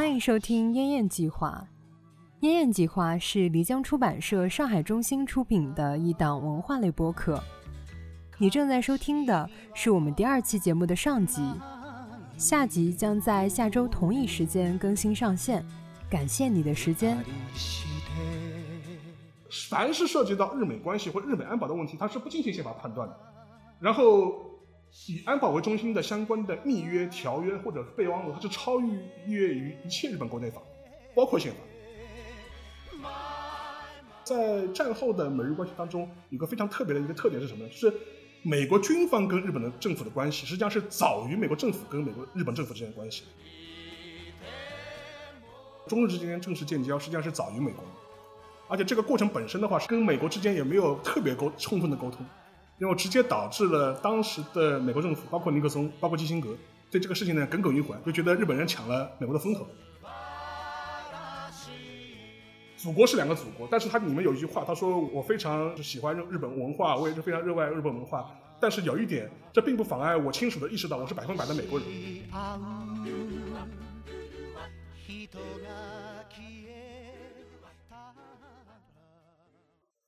欢迎收听《燕燕计划》。《燕燕计划》是漓江出版社上海中心出品的一档文化类播客。你正在收听的是我们第二期节目的上集，下集将在下周同一时间更新上线。感谢你的时间。凡是涉及到日美关系或日美安保的问题，它是不进行宪法判断的。然后。以安保为中心的相关的密约、条约或者备忘录，它是超越于一切日本国内法，包括宪法。在战后的美日关系当中，有个非常特别的一个特点是什么呢？是美国军方跟日本的政府的关系，实际上是早于美国政府跟美国日本政府之间的关系。中日之间正式建交，实际上是早于美国，而且这个过程本身的话，是跟美国之间也没有特别沟充分的沟通。因为直接导致了当时的美国政府，包括尼克松，包括基辛格，对这个事情呢耿耿于怀，就觉得日本人抢了美国的风头。祖国是两个祖国，但是他里面有一句话，他说我非常喜欢日日本文化，我也是非常热爱日本文化，但是有一点，这并不妨碍我清楚的意识到我是百分百的美国人。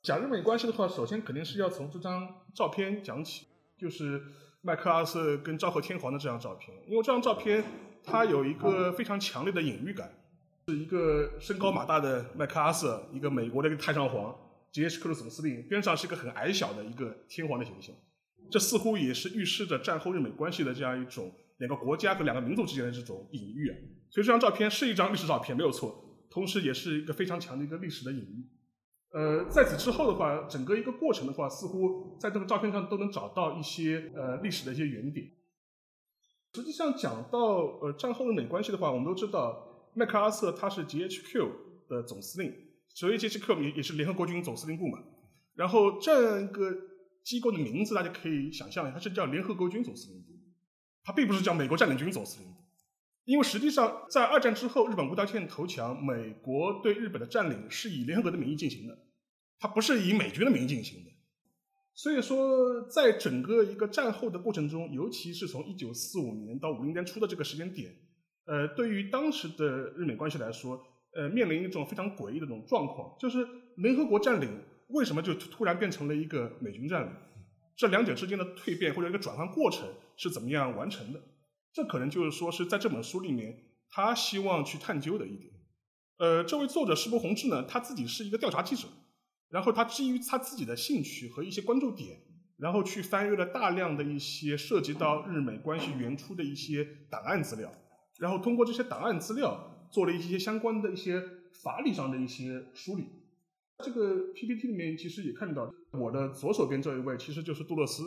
讲日美关系的话，首先肯定是要从这张照片讲起，就是麦克阿瑟跟昭和天皇的这张照片。因为这张照片它有一个非常强烈的隐喻感，是一个身高马大的麦克阿瑟，一个美国的一个太上皇，杰克克总司令，边上是一个很矮小的一个天皇的形象。这似乎也是预示着战后日美关系的这样一种两个国家和两个民族之间的这种隐喻啊。所以这张照片是一张历史照片，没有错，同时也是一个非常强的一个历史的隐喻。呃，在此之后的话，整个一个过程的话，似乎在这个照片上都能找到一些呃历史的一些原点。实际上讲到呃战后日美关系的话，我们都知道麦克阿瑟他是 GHQ 的总司令，所以 GHQ 也也是联合国军总司令部嘛。然后这样一个机构的名字大家可以想象一下，它是叫联合国军总司令部，它并不是叫美国占领军总司令部。因为实际上，在二战之后，日本无条件投降，美国对日本的占领是以联合国的名义进行的，它不是以美军的名义进行的。所以说，在整个一个战后的过程中，尤其是从一九四五年到五零年初的这个时间点，呃，对于当时的日美关系来说，呃，面临一种非常诡异的这种状况，就是联合国占领为什么就突然变成了一个美军占领？这两者之间的蜕变或者一个转换过程是怎么样完成的？这可能就是说是在这本书里面，他希望去探究的一点。呃，这位作者石博宏志呢，他自己是一个调查记者，然后他基于他自己的兴趣和一些关注点，然后去翻阅了大量的一些涉及到日美关系原初的一些档案资料，然后通过这些档案资料做了一些相关的一些法理上的一些梳理。这个 PPT 里面其实也看到，我的左手边这一位其实就是杜勒斯。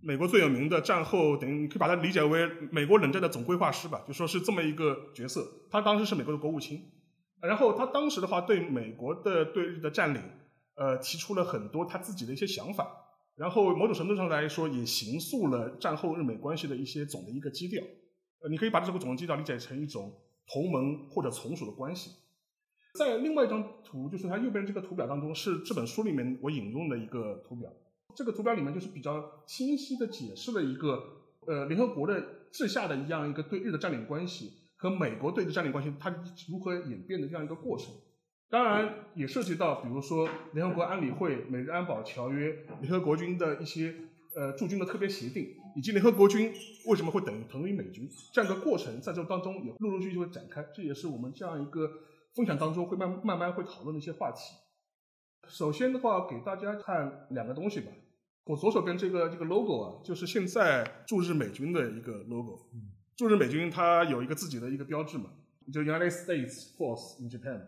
美国最有名的战后，等于你可以把它理解为美国冷战的总规划师吧，就说是这么一个角色。他当时是美国的国务卿，然后他当时的话对美国的对日的占领，呃，提出了很多他自己的一些想法，然后某种程度上来说也形塑了战后日美关系的一些总的一个基调。呃，你可以把这个总的基调理解成一种同盟或者从属的关系。在另外一张图，就是它右边这个图表当中，是这本书里面我引用的一个图表。这个图表里面就是比较清晰的解释了一个呃联合国的治下的一样一个对日的占领关系和美国对日占领关系它如何演变的这样一个过程。当然也涉及到比如说联合国安理会、美日安保条约、联合国军的一些呃驻军的特别协定，以及联合国军为什么会等于等于美军这样一个过程，在这当中也陆陆续续会展开。这也是我们这样一个分享当中会慢慢慢会讨论的一些话题。首先的话，给大家看两个东西吧。我左手边这个这个 logo 啊，就是现在驻日美军的一个 logo。驻日美军它有一个自己的一个标志嘛，就 United States Force in Japan。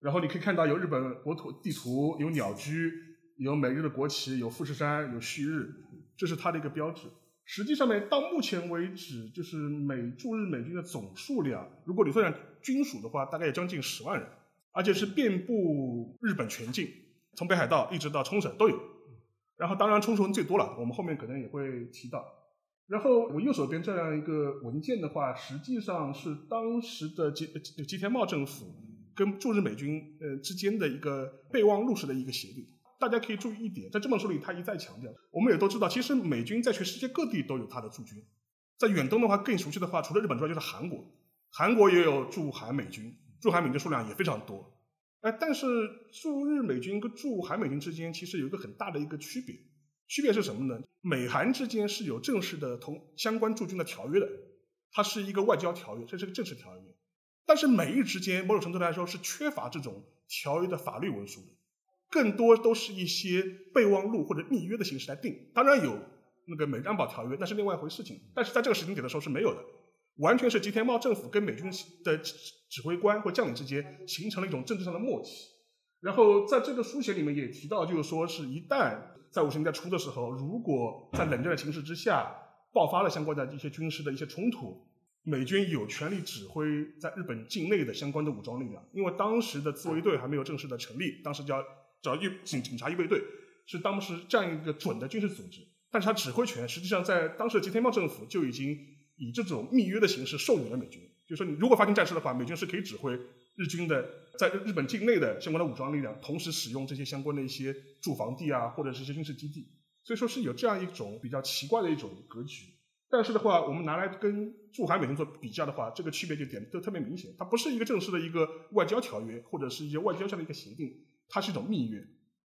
然后你可以看到有日本国土地图，有鸟居，有美日的国旗，有富士山，有旭日，这是它的一个标志。实际上面到目前为止，就是美驻日美军的总数量，如果你算上军属的话，大概有将近十万人，而且是遍布日本全境，从北海道一直到冲绳都有。然后当然冲绳最多了，我们后面可能也会提到。然后我右手边这样一个文件的话，实际上是当时的吉吉田茂政府跟驻日美军呃之间的一个备忘录式的一个协定。大家可以注意一点，在这本书里他一再强调，我们也都知道，其实美军在全世界各地都有他的驻军。在远东的话，更熟悉的话，除了日本之外就是韩国。韩国也有驻韩美军，驻韩美军数量也非常多。哎，但是驻日美军跟驻韩美军之间其实有一个很大的一个区别，区别是什么呢？美韩之间是有正式的同相关驻军的条约的，它是一个外交条约，这是个正式条约。但是美日之间某种程度来说是缺乏这种条约的法律文书的，更多都是一些备忘录或者密约的形式来定。当然有那个美日安保条约，那是另外一回事情。但是在这个时间点的时候是没有的。完全是吉田茂政府跟美军的指挥官或将领之间形成了一种政治上的默契。然后在这个书写里面也提到，就是说是一旦在五十年代初的时候，如果在冷战的形势之下爆发了相关的一些军事的一些冲突，美军有权利指挥在日本境内的相关的武装力量。因为当时的自卫队还没有正式的成立，当时叫叫预警警察预备队，是当时这样一个准的军事组织。但是它指挥权实际上在当时的吉田茂政府就已经。以这种密约的形式授予了美军，就是说，你如果发生战事的话，美军是可以指挥日军的在日本境内的相关的武装力量，同时使用这些相关的一些驻防地啊，或者是一些军事基地。所以说是有这样一种比较奇怪的一种格局。但是的话，我们拿来跟驻韩美军做比较的话，这个区别就点都特别明显。它不是一个正式的一个外交条约，或者是一些外交上的一个协定，它是一种密约。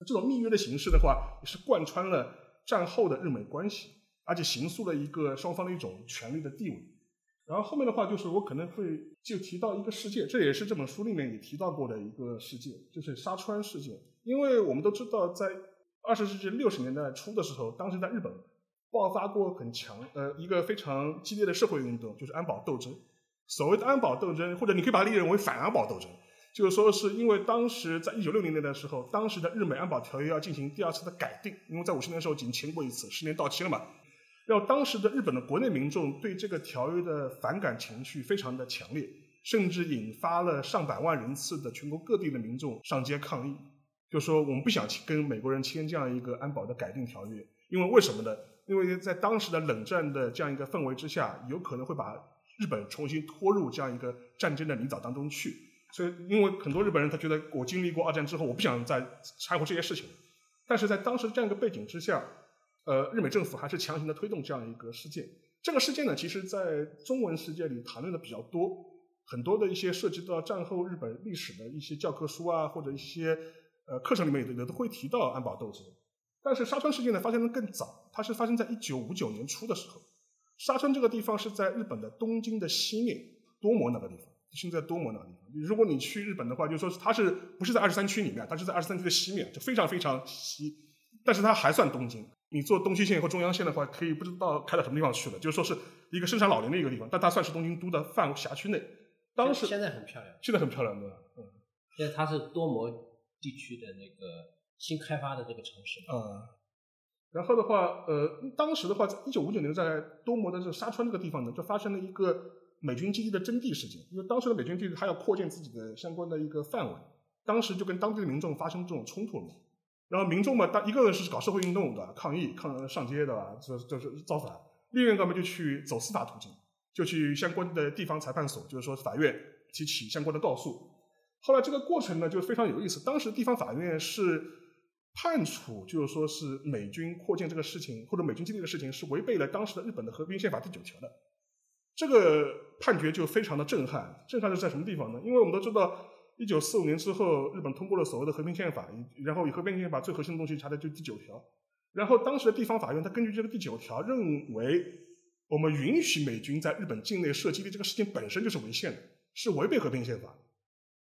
这种密约的形式的话，也是贯穿了战后的日美关系。而且形塑了一个双方的一种权力的地位，然后后面的话就是我可能会就提到一个事件，这也是这本书里面也提到过的一个事件，就是沙川事件。因为我们都知道，在二十世纪六十年代初的时候，当时在日本爆发过很强呃一个非常激烈的社会运动，就是安保斗争。所谓的安保斗争，或者你可以把它理解为反安保斗争，就是说是因为当时在一九六零年的时候，当时的日美安保条约要进行第二次的改定，因为在五十年的时候已经签过一次，十年到期了嘛。让当时的日本的国内民众对这个条约的反感情绪非常的强烈，甚至引发了上百万人次的全国各地的民众上街抗议，就说我们不想跟美国人签这样一个安保的改定条约，因为为什么呢？因为在当时的冷战的这样一个氛围之下，有可能会把日本重新拖入这样一个战争的泥沼当中去。所以，因为很多日本人他觉得我经历过二战之后，我不想再掺和这些事情。但是在当时这样一个背景之下。呃，日美政府还是强行的推动这样一个事件。这个事件呢，其实在中文世界里谈论的比较多，很多的一些涉及到战后日本历史的一些教科书啊，或者一些呃课程里面也都会提到安保斗争。但是沙川事件呢，发生的更早，它是发生在一九五九年初的时候。沙川这个地方是在日本的东京的西面，多摩那个地方，现在多摩那个地方。如果你去日本的话，就说它是不是在二十三区里面，它是在二十三区的西面，就非常非常西，但是它还算东京。你坐东西线或中央线的话，可以不知道开到什么地方去了。就是说是一个生产老林的一个地方，但它算是东京都的范辖区内。当时现在很漂亮，现在很漂亮，对吧？嗯。现在它是多摩地区的那个新开发的这个城市。嗯。然后的话，呃，当时的话，在一九五九年，在多摩的这沙川这个地方呢，就发生了一个美军基地的征地事件。因为当时的美军基地它要扩建自己的相关的一个范围，当时就跟当地的民众发生这种冲突了。然后民众嘛，当一个人是搞社会运动的抗议、抗上街的，这就是造反；另一个嘛就去走司法途径，就去相关的地方裁判所，就是说法院提起相关的告诉。后来这个过程呢就非常有意思，当时地方法院是判处，就是说是美军扩建这个事情或者美军基地的事情是违背了当时的日本的和平宪法第九条的。这个判决就非常的震撼，震撼是在什么地方呢？因为我们都知道。一九四五年之后，日本通过了所谓的和平宪法，然后以和平宪法最核心的东西查的就第九条。然后当时的地方法院，他根据这个第九条，认为我们允许美军在日本境内设基地这个事情本身就是违宪的，是违背和平宪法。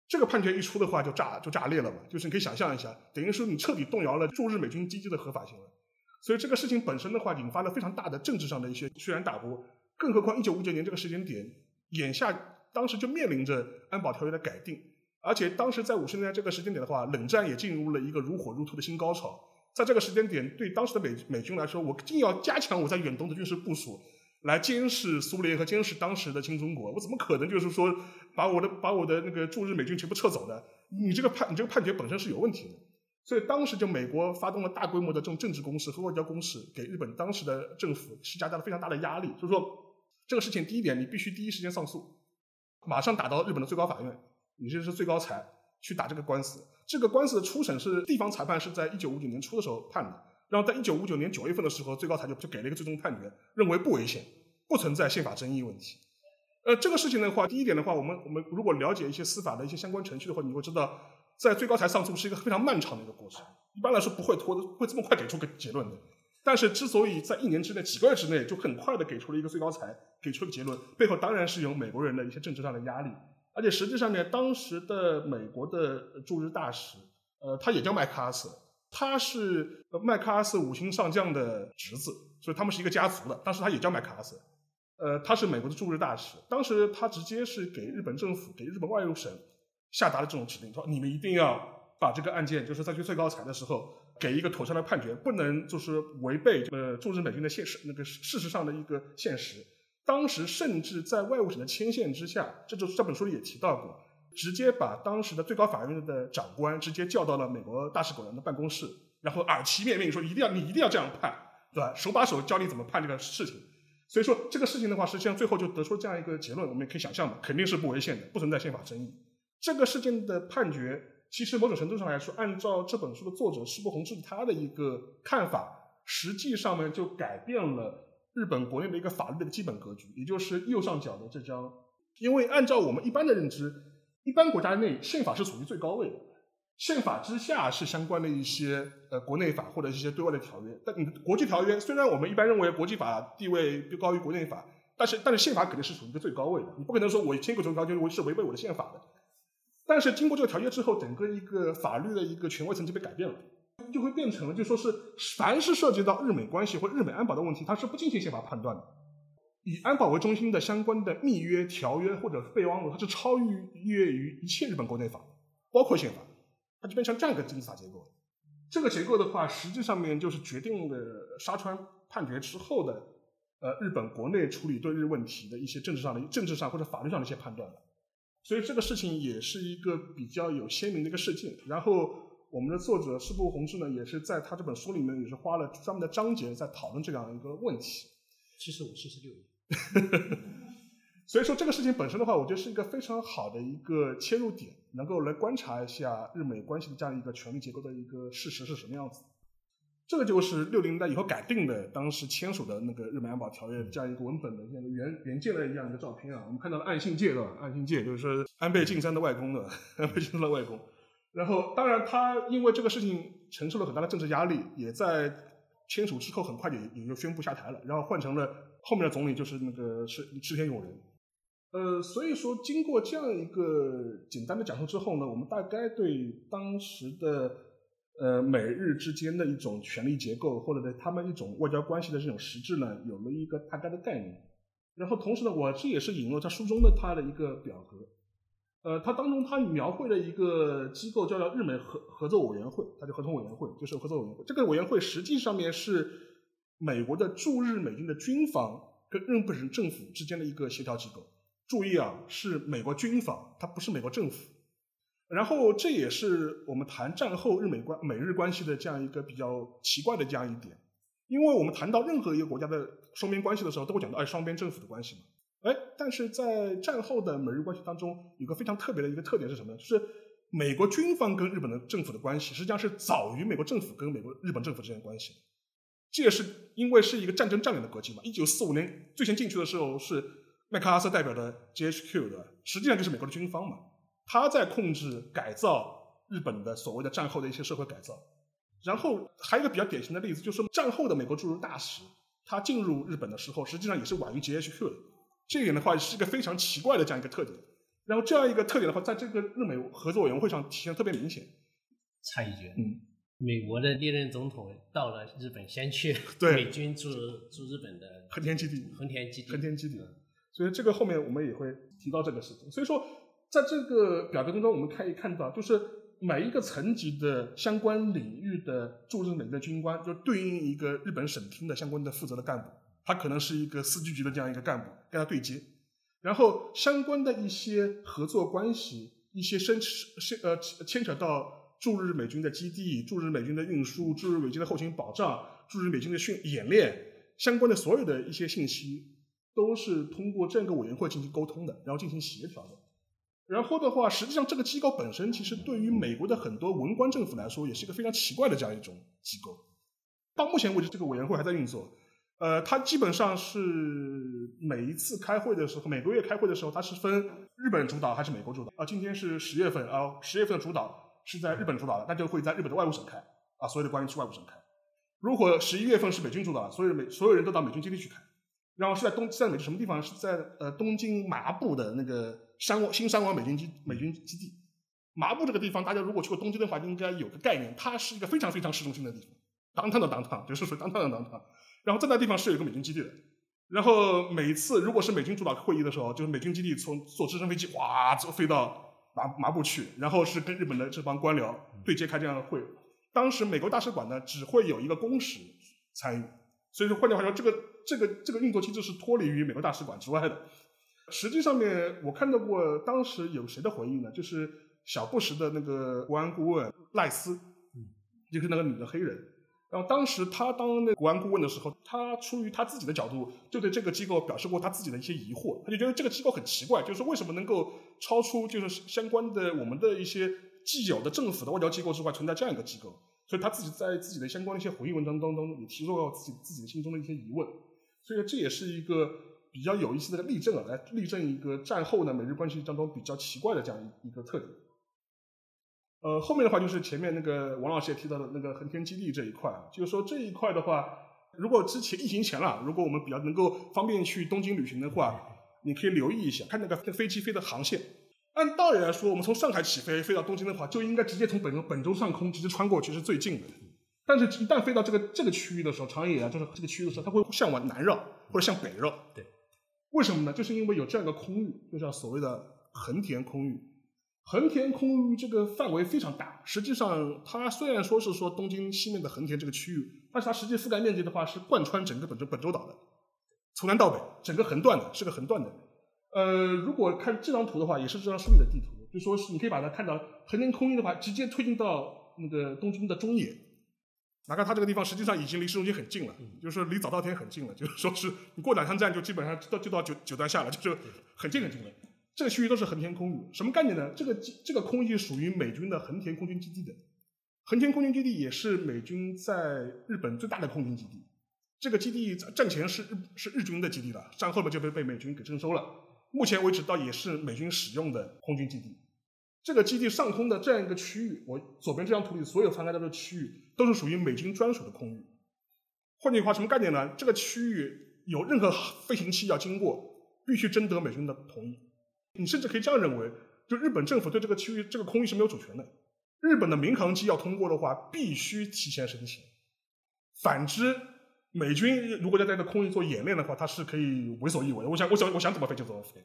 这个判决一出的话，就炸就炸裂了嘛，就是你可以想象一下，等于说你彻底动摇了驻日美军基地的合法性了。所以这个事情本身的话，引发了非常大的政治上的一些轩然大波。更何况一九五九年这个时间点，眼下当时就面临着安保条约的改定。而且当时在五十年代这个时间点的话，冷战也进入了一个如火如荼的新高潮。在这个时间点，对当时的美美军来说，我既要加强我在远东的军事部署，来监视苏联和监视当时的新中国，我怎么可能就是说把我的把我的那个驻日美军全部撤走呢？你这个判你这个判决本身是有问题的。所以当时就美国发动了大规模的这种政治攻势和外交攻势，给日本当时的政府施加了非常大的压力。所以说这个事情，第一点，你必须第一时间上诉，马上打到日本的最高法院。你这是最高裁去打这个官司，这个官司的初审是地方裁判是在一九五九年初的时候判的，然后在一九五九年九月份的时候，最高裁就就给了一个最终判决，认为不危险，不存在宪法争议问题。呃，这个事情的话，第一点的话，我们我们如果了解一些司法的一些相关程序的话，你会知道，在最高裁上诉是一个非常漫长的一个过程，一般来说不会拖的，会这么快给出个结论的。但是之所以在一年之内、几个月之内就很快的给出了一个最高裁，给出了结论，背后当然是有美国人的一些政治上的压力，而且实际上面当时的美国的驻日大使，呃，他也叫麦克阿瑟，他是麦克阿瑟五星上将的侄子，所以他们是一个家族的，当时他也叫麦克阿瑟。呃，他是美国的驻日大使，当时他直接是给日本政府、给日本外务省下达了这种指令，说你们一定要把这个案件，就是在去最高裁的时候给一个妥善的判决，不能就是违背呃驻日美军的现实那个事实上的一个现实。当时甚至在外务省的牵线之下，这就这本书里也提到过，直接把当时的最高法院的长官直接叫到了美国大使馆的办公室，然后耳提面命说一定要你一定要这样判，对吧？手把手教你怎么判这个事情。所以说这个事情的话，实际上最后就得出这样一个结论，我们也可以想象嘛，肯定是不违宪的，不存在宪法争议。这个事件的判决，其实某种程度上来说，按照这本书的作者施部弘志他的一个看法，实际上面就改变了日本国内的一个法律的基本格局，也就是右上角的这张。因为按照我们一般的认知，一般国家内宪法是处于最高位的。宪法之下是相关的一些呃国内法或者一些对外的条约，但你国际条约虽然我们一般认为国际法地位高于国内法，但是但是宪法肯定是处于一个最高位的，你不可能说我签个这种条约我是违背我的宪法的。但是经过这个条约之后，整个一个法律的一个权威层级被改变了，就会变成了就说是凡是涉及到日美关系或日美安保的问题，它是不进行宪法判断的。以安保为中心的相关的密约、条约或者备忘录，它是超越于一切日本国内法，包括宪法。它就变成这样一个金字塔结构，这个结构的话，实际上面就是决定了沙川判决之后的，呃，日本国内处理对日问题的一些政治上的、政治上或者法律上的一些判断了。所以这个事情也是一个比较有鲜明的一个事件。然后我们的作者师部弘志呢，也是在他这本书里面也是花了专门的章节在讨论这样一个问题。七十五、七十六。所以说这个事情本身的话，我觉得是一个非常好的一个切入点，能够来观察一下日美关系的这样一个权力结构的一个事实是什么样子。这个就是六零年代以后改定的，当时签署的那个日美安保条约这样一个文本的这样原原件的一样一个照片啊。我们看到了岸信介对吧？岸信介就是说安倍晋三的外公的，安倍晋三的外公。然后当然他因为这个事情承受了很大的政治压力，也在签署之后很快也也就宣布下台了，然后换成了后面的总理就是那个是池田勇人。呃，所以说经过这样一个简单的讲述之后呢，我们大概对当时的呃美日之间的一种权力结构，或者对他们一种外交关系的这种实质呢，有了一个大概的概念。然后同时呢，我这也是引入他书中的他的一个表格，呃，他当中他描绘了一个机构叫做日美合合作委员会，它叫合同委员会，就是合作委员会。这个委员会实际上面是美国的驻日美军的军方跟日本政府之间的一个协调机构。注意啊，是美国军方，它不是美国政府。然后这也是我们谈战后日美关美日关系的这样一个比较奇怪的这样一点，因为我们谈到任何一个国家的双边关系的时候，都会讲到哎双边政府的关系嘛。哎，但是在战后的美日关系当中，有个非常特别的一个特点是什么呢？就是美国军方跟日本的政府的关系，实际上是早于美国政府跟美国日本政府之间的关系。这也是因为是一个战争占领的格局嘛。一九四五年最先进去的时候是。麦克阿瑟代表的 GHQ 的，实际上就是美国的军方嘛，他在控制改造日本的所谓的战后的一些社会改造。然后还有一个比较典型的例子，就是战后的美国驻日大使，他进入日本的时候，实际上也是晚于 GHQ 的。这一点的话是一个非常奇怪的这样一个特点。然后这样一个特点的话，在这个日美合作委员会上体现特别明显。插一句，嗯，美国的历任总统到了日本，先去 美军驻驻日本的横田基地，横田基地，横田基地。所以这个后面我们也会提到这个事情。所以说，在这个表格当中，我们可以看到，就是每一个层级的相关领域的驻日美的军官，就对应一个日本省厅的相关的负责的干部，他可能是一个司局级的这样一个干部，跟他对接。然后相关的一些合作关系，一些牵牵呃牵扯到驻日美军的基地、驻日美军的运输、驻日美军的后勤保障、驻日美军的训演练相关的所有的一些信息。都是通过这样一个委员会进行沟通的，然后进行协调的。然后的话，实际上这个机构本身其实对于美国的很多文官政府来说，也是一个非常奇怪的这样一种机构。到目前为止，这个委员会还在运作。呃，它基本上是每一次开会的时候，每个月开会的时候，它是分日本主导还是美国主导啊？今天是十月份啊，十月份主导是在日本主导的，那就会在日本的外务省开啊，所有的官员去外务省开。如果十一月份是美军主导，所有美所有人都到美军基地去开，然后是在东在美什么地方？是在呃东京麻布的那个山新山王美军基美军基地。麻布这个地方，大家如果去过东京的话，应该有个概念，它是一个非常非常市中心的地方，当当的当当，就是说当当的当当。然后在那地方是有一个美军基地的。然后每次如果是美军主导会议的时候，就是美军基地从坐直升飞机哗就飞到麻麻布去，然后是跟日本的这帮官僚对接开这样的会。当时美国大使馆呢，只会有一个公使参与，所以说换句话说，这个这个这个运作机制是脱离于美国大使馆之外的。实际上面我看到过，当时有谁的回忆呢？就是小布什的那个国安顾问赖斯，就是那个女的黑人。然后当时他当那国安顾问的时候，他出于他自己的角度，就对这个机构表示过他自己的一些疑惑。他就觉得这个机构很奇怪，就是为什么能够超出就是相关的我们的一些。既有的政府的外交机构之外，存在这样一个机构，所以他自己在自己的相关的一些回忆文章当中也提出了自己自己的心中的一些疑问，所以这也是一个比较有意思的例证啊，来例证一个战后呢美日关系当中比较奇怪的这样一个特点。呃，后面的话就是前面那个王老师也提到的那个恒天基地这一块啊，就是说这一块的话，如果之前疫情前了，如果我们比较能够方便去东京旅行的话，你可以留意一下，看那个飞机飞的航线。按道理来说，我们从上海起飞飞到东京的话，就应该直接从本州本州上空直接穿过去是最近的。但是，一旦飞到这个这个区域的时候，长野啊，就是这个区域的时候，它会向往南绕或者向北绕。对，为什么呢？就是因为有这样一个空域，就叫所谓的横田空域。横田空域这个范围非常大，实际上它虽然说是说东京西面的横田这个区域，但是它实际覆盖面积的话是贯穿整个本州本州岛的，从南到北整个横断的，是个横断的。呃，如果看这张图的话，也是这张书里的地图，就说是你可以把它看到横田空域的话，直接推进到那个东京的中野。哪怕它这个地方实际上已经离市中心很近了，就是离早稻田很近了，就是说是你过两趟站就基本上到就到九九段下了，就是很近很近了。这个区域都是横田空域，什么概念呢？这个这个空域属于美军的横田空军基地的，横田空军基地也是美军在日本最大的空军基地。这个基地战前是日是日军的基地了，战后面就被被美军给征收了。目前为止，倒也是美军使用的空军基地。这个基地上空的这样一个区域，我左边这张图里所有翻开的区域，都是属于美军专属的空域。换句话，什么概念呢？这个区域有任何飞行器要经过，必须征得美军的同意。你甚至可以这样认为，就日本政府对这个区域、这个空域是没有主权的。日本的民航机要通过的话，必须提前申请。反之。美军如果要在这空域做演练的话，它是可以为所欲为的。我想，我想，我想怎么飞就怎么飞。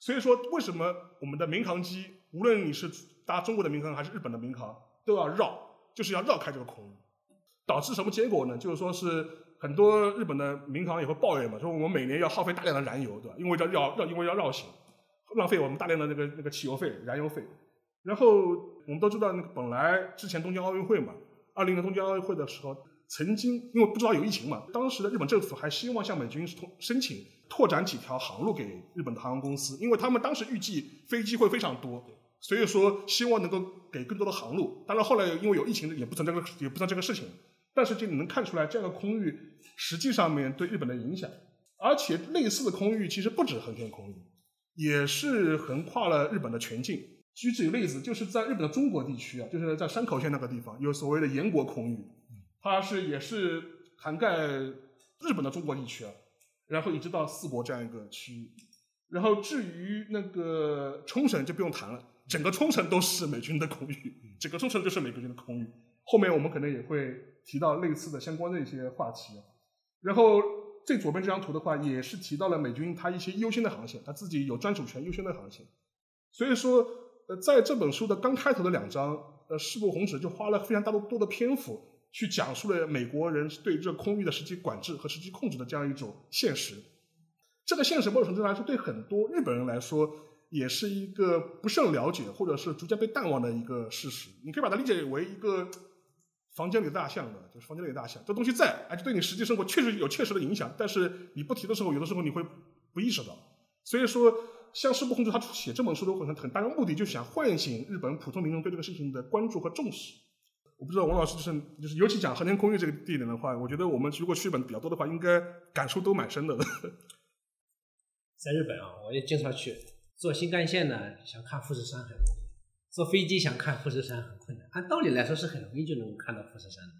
所以说，为什么我们的民航机，无论你是搭中国的民航还是日本的民航，都要绕，就是要绕开这个空域，导致什么结果呢？就是说是很多日本的民航也会抱怨嘛，说我们每年要耗费大量的燃油，对吧？因为要绕，要因为要绕行，浪费我们大量的那个那个汽油费、燃油费。然后我们都知道，那个本来之前东京奥运会嘛，二零年东京奥运会的时候。曾经因为不知道有疫情嘛，当时的日本政府还希望向美军通申请拓展几条航路给日本的航空公司，因为他们当时预计飞机会非常多，所以说希望能够给更多的航路。当然后来因为有疫情，也不存在这个也不算这个事情。但是就你能看出来，这样的空域实际上面对日本的影响，而且类似的空域其实不止横田空域，也是横跨了日本的全境。举几个例子，就是在日本的中国地区啊，就是在山口县那个地方，有所谓的岩国空域。它是也是涵盖日本的中国地区啊，然后一直到四国这样一个区域，然后至于那个冲绳就不用谈了，整个冲绳都是美军的空域，整个冲绳就是美国军的空域。后面我们可能也会提到类似的相关的一些话题。然后最左边这张图的话，也是提到了美军它一些优先的航线，它自己有专属权优先的航线。所以说，呃，在这本书的刚开头的两章，呃，世部弘止就花了非常大的多的篇幅。去讲述了美国人对这空域的实际管制和实际控制的这样一种现实。这个现实某种程度来说，对很多日本人来说，也是一个不甚了解或者是逐渐被淡忘的一个事实。你可以把它理解为一个房间里的大象的，就是房间里的大象，这东西在，而且对你实际生活确实有确实的影响。但是你不提的时候，有的时候你会不意识到。所以说，像世部控制他写这本书的很很大的目的，就是想唤醒日本普通民众对这个事情的关注和重视。我不知道王老师就是就是，尤其讲航天空域这个地点的话，我觉得我们如果去日本比较多的话，应该感触都蛮深的。在日本啊，我也经常去坐新干线呢，想看富士山很容易；坐飞机想看富士山很困难。按道理来说是很容易就能够看到富士山的，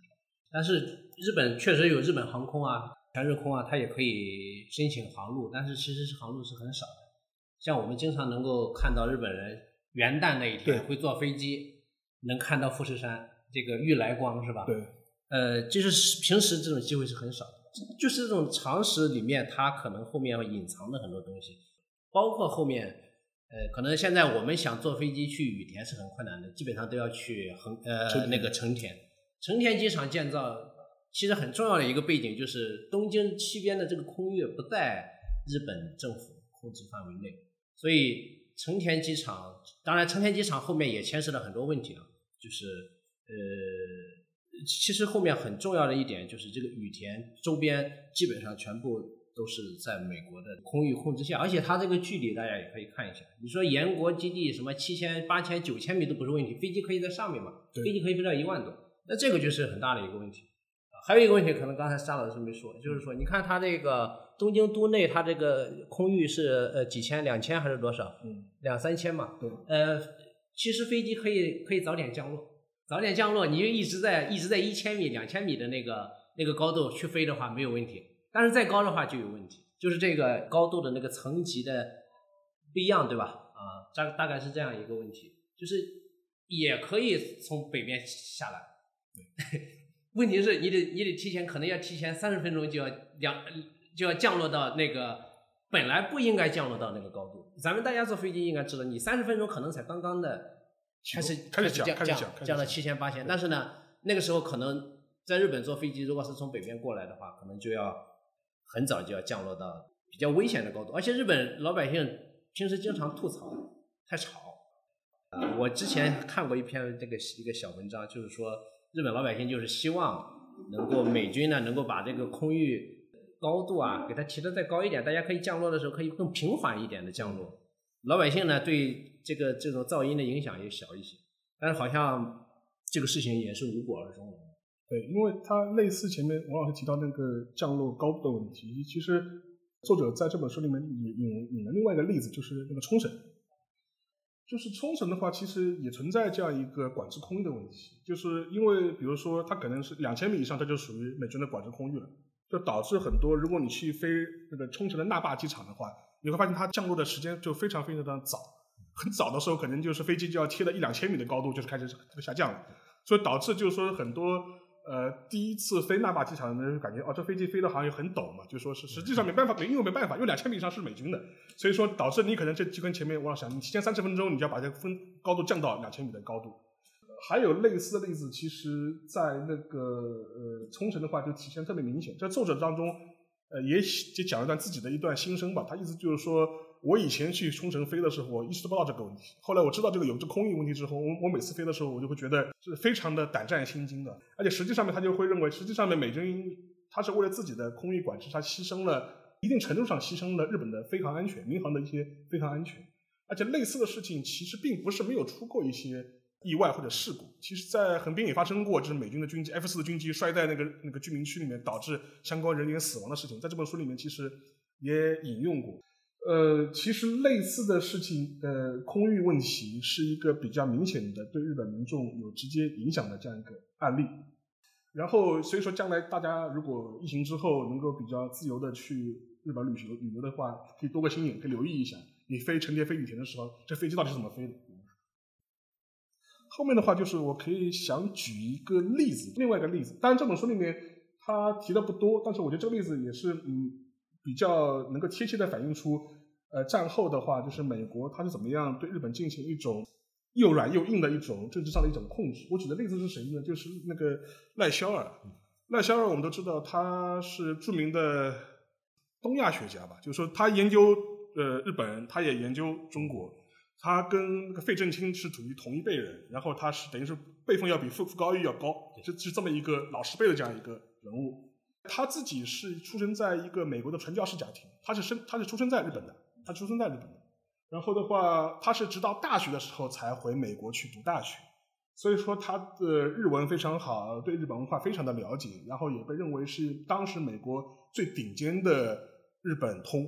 但是日本确实有日本航空啊、全日空啊，它也可以申请航路，但是其实是航路是很少的。像我们经常能够看到日本人元旦那一天会坐飞机，能看到富士山这个玉来光是吧？对。呃，就是平时这种机会是很少的，就是这种常识里面，它可能后面隐藏的很多东西，包括后面，呃，可能现在我们想坐飞机去羽田是很困难的，基本上都要去横呃那个成田。成田机场建造其实很重要的一个背景就是东京西边的这个空域不在日本政府控制范围内。所以成田机场，当然成田机场后面也牵涉了很多问题啊，就是呃，其实后面很重要的一点就是这个羽田周边基本上全部都是在美国的空域控制下，而且它这个距离大家也可以看一下，你说延国基地什么七千、八千、九千米都不是问题，飞机可以在上面嘛，飞机可以飞到一万多，那这个就是很大的一个问题。还有一个问题，可能刚才沙老师没说，就是说，你看它这个东京都内，它这个空域是呃几千、两千还是多少？嗯，两三千嘛。对。呃，其实飞机可以可以早点降落，早点降落，你就一直在一直在一千米、两千米的那个那个高度去飞的话没有问题，但是再高的话就有问题，就是这个高度的那个层级的不一样，对吧？啊，大大概是这样一个问题，就是也可以从北边下来。对。问题是你得你得提前，可能要提前三十分钟就要降就要降落到那个本来不应该降落到那个高度。咱们大家坐飞机应该知道，你三十分钟可能才刚刚的开始开始降降降到七千八千，但是呢，那个时候可能在日本坐飞机，如果是从北边过来的话，可能就要很早就要降落到比较危险的高度。而且日本老百姓平时经常吐槽太吵。啊，我之前看过一篇这个一个小文章，就是说。日本老百姓就是希望能够美军呢能够把这个空域高度啊给它提得再高一点，大家可以降落的时候可以更平缓一点的降落。老百姓呢对这个这种噪音的影响也小一些，但是好像这个事情也是无果而终了。对，因为它类似前面王老师提到那个降落高度的问题，其实作者在这本书里面引引引了另外一个例子，就是那个冲绳。就是冲绳的话，其实也存在这样一个管制空域的问题，就是因为比如说它可能是两千米以上，它就属于美军的管制空域了，就导致很多如果你去飞那个冲绳的那霸机场的话，你会发现它降落的时间就非常非常的早，很早的时候可能就是飞机就要贴到一两千米的高度就是开始这个下降了，所以导致就是说很多。呃，第一次飞那霸机场的人感觉，哦，这飞机飞的好像也很陡嘛，就说是实际上没办法，没因为没办法，因为两千米以上是美军的，所以说导致你可能这就跟前面我想，你提前三十分钟你就要把这个分高度降到两千米的高度。还有类似的例子，其实在那个呃冲绳的话就体现特别明显，在作者当中，呃也也讲了段自己的一段心声吧，他意思就是说。我以前去冲绳飞的时候，我意识不到这个问题。后来我知道这个有这空域问题之后，我我每次飞的时候，我就会觉得是非常的胆战心惊的。而且实际上面，他就会认为，实际上面美军他是为了自己的空域管制，他牺牲了一定程度上牺牲了日本的飞航安全、民航的一些飞航安全。而且类似的事情其实并不是没有出过一些意外或者事故。其实，在横滨也发生过，就是美军的军机 F 四的军机摔在那个那个居民区里面，导致相关人员死亡的事情，在这本书里面其实也引用过。呃，其实类似的事情，呃，空域问题是一个比较明显的对日本民众有直接影响的这样一个案例。然后，所以说将来大家如果疫情之后能够比较自由的去日本旅游旅游的话，可以多个心眼，可以留意一下，你飞成田飞羽田的时候，这飞机到底是怎么飞的。后面的话就是我可以想举一个例子，另外一个例子，当然这本书里面他提的不多，但是我觉得这个例子也是嗯比较能够贴切的反映出。呃，战后的话，就是美国它是怎么样对日本进行一种又软又硬的一种政治上的一种控制。我举的例子是谁呢？就是那个赖肖尔。赖肖尔我们都知道，他是著名的东亚学家吧？就是说他研究呃日本，他也研究中国。他跟那个费正清是属于同一辈人，然后他是等于是辈分要比傅傅高义要高，是是这么一个老师辈的这样一个人物。他自己是出生在一个美国的传教士家庭，他是生他是出生在日本的。他出生在日本，然后的话，他是直到大学的时候才回美国去读大学。所以说他的日文非常好，对日本文化非常的了解，然后也被认为是当时美国最顶尖的日本通。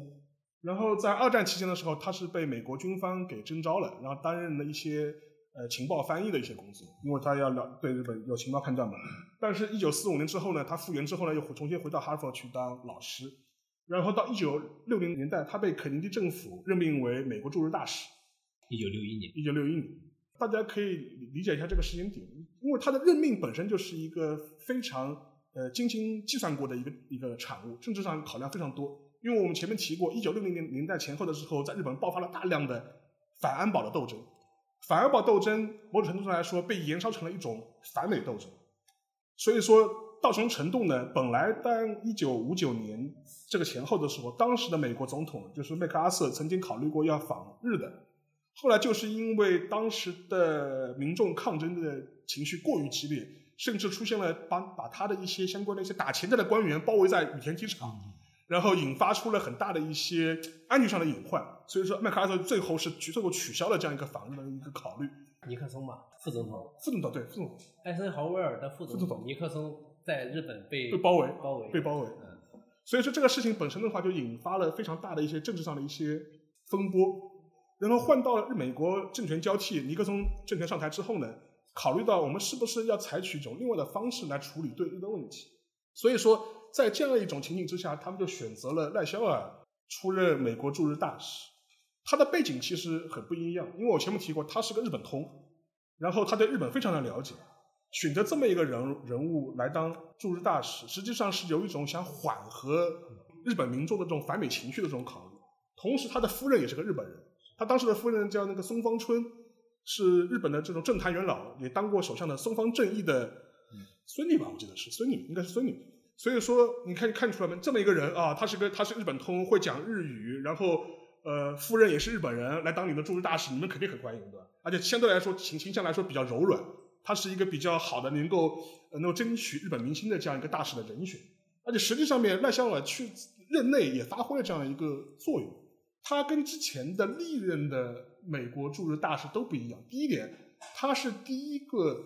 然后在二战期间的时候，他是被美国军方给征召了，然后担任了一些呃情报翻译的一些工作，因为他要了对日本有情报判断嘛。但是，一九四五年之后呢，他复员之后呢，又重新回到哈佛去当老师。然后到一九六零年代，他被肯尼迪政府任命为美国驻日大使。一九六一年，一九六一年。大家可以理解一下这个时间点，因为他的任命本身就是一个非常呃精心计算过的一个一个产物，政治上考量非常多。因为我们前面提过，一九六零年年代前后的时候，在日本爆发了大量的反安保的斗争，反安保斗争某种程度上来说被延烧成了一种反美斗争。所以说到什么程度呢？本来当一九五九年这个前后的时候，当时的美国总统就是麦克阿瑟曾经考虑过要访日的。后来就是因为当时的民众抗争的情绪过于激烈，甚至出现了把把他的一些相关的一些打前站的官员包围在羽田机场，然后引发出了很大的一些安全上的隐患。所以说，麦克阿瑟最后是最后取消了这样一个访日的一个考虑。尼克松嘛，副总统，副总统对副总统，艾森豪威尔的副总统尼克松在日本被被包围，包围被包围。所以说这个事情本身的话，就引发了非常大的一些政治上的一些风波。然后换到了美国政权交替，尼克松政权上台之后呢，考虑到我们是不是要采取一种另外的方式来处理对日的问题，所以说在这样一种情景之下，他们就选择了赖肖尔出任美国驻日大使。他的背景其实很不一样，因为我前面提过，他是个日本通，然后他对日本非常的了解，选择这么一个人人物来当驻日大使，实际上是有一种想缓和日本民众的这种反美情绪的这种考虑。同时，他的夫人也是个日本人。他当时的夫人叫那个松方春，是日本的这种政坛元老，也当过首相的松方正义的孙女吧？我记得是孙女，应该是孙女。所以说，你看看出来没？这么一个人啊，他是个他是日本通，会讲日语，然后呃，夫人也是日本人，来当你的驻日大使，你们肯定很欢迎，的？而且相对来说形形象来说比较柔软，他是一个比较好的，能够能够争取日本民心的这样一个大使的人选。而且实际上面赖萧尔去任内也发挥了这样一个作用。他跟之前的历任的美国驻日大使都不一样。第一点，他是第一个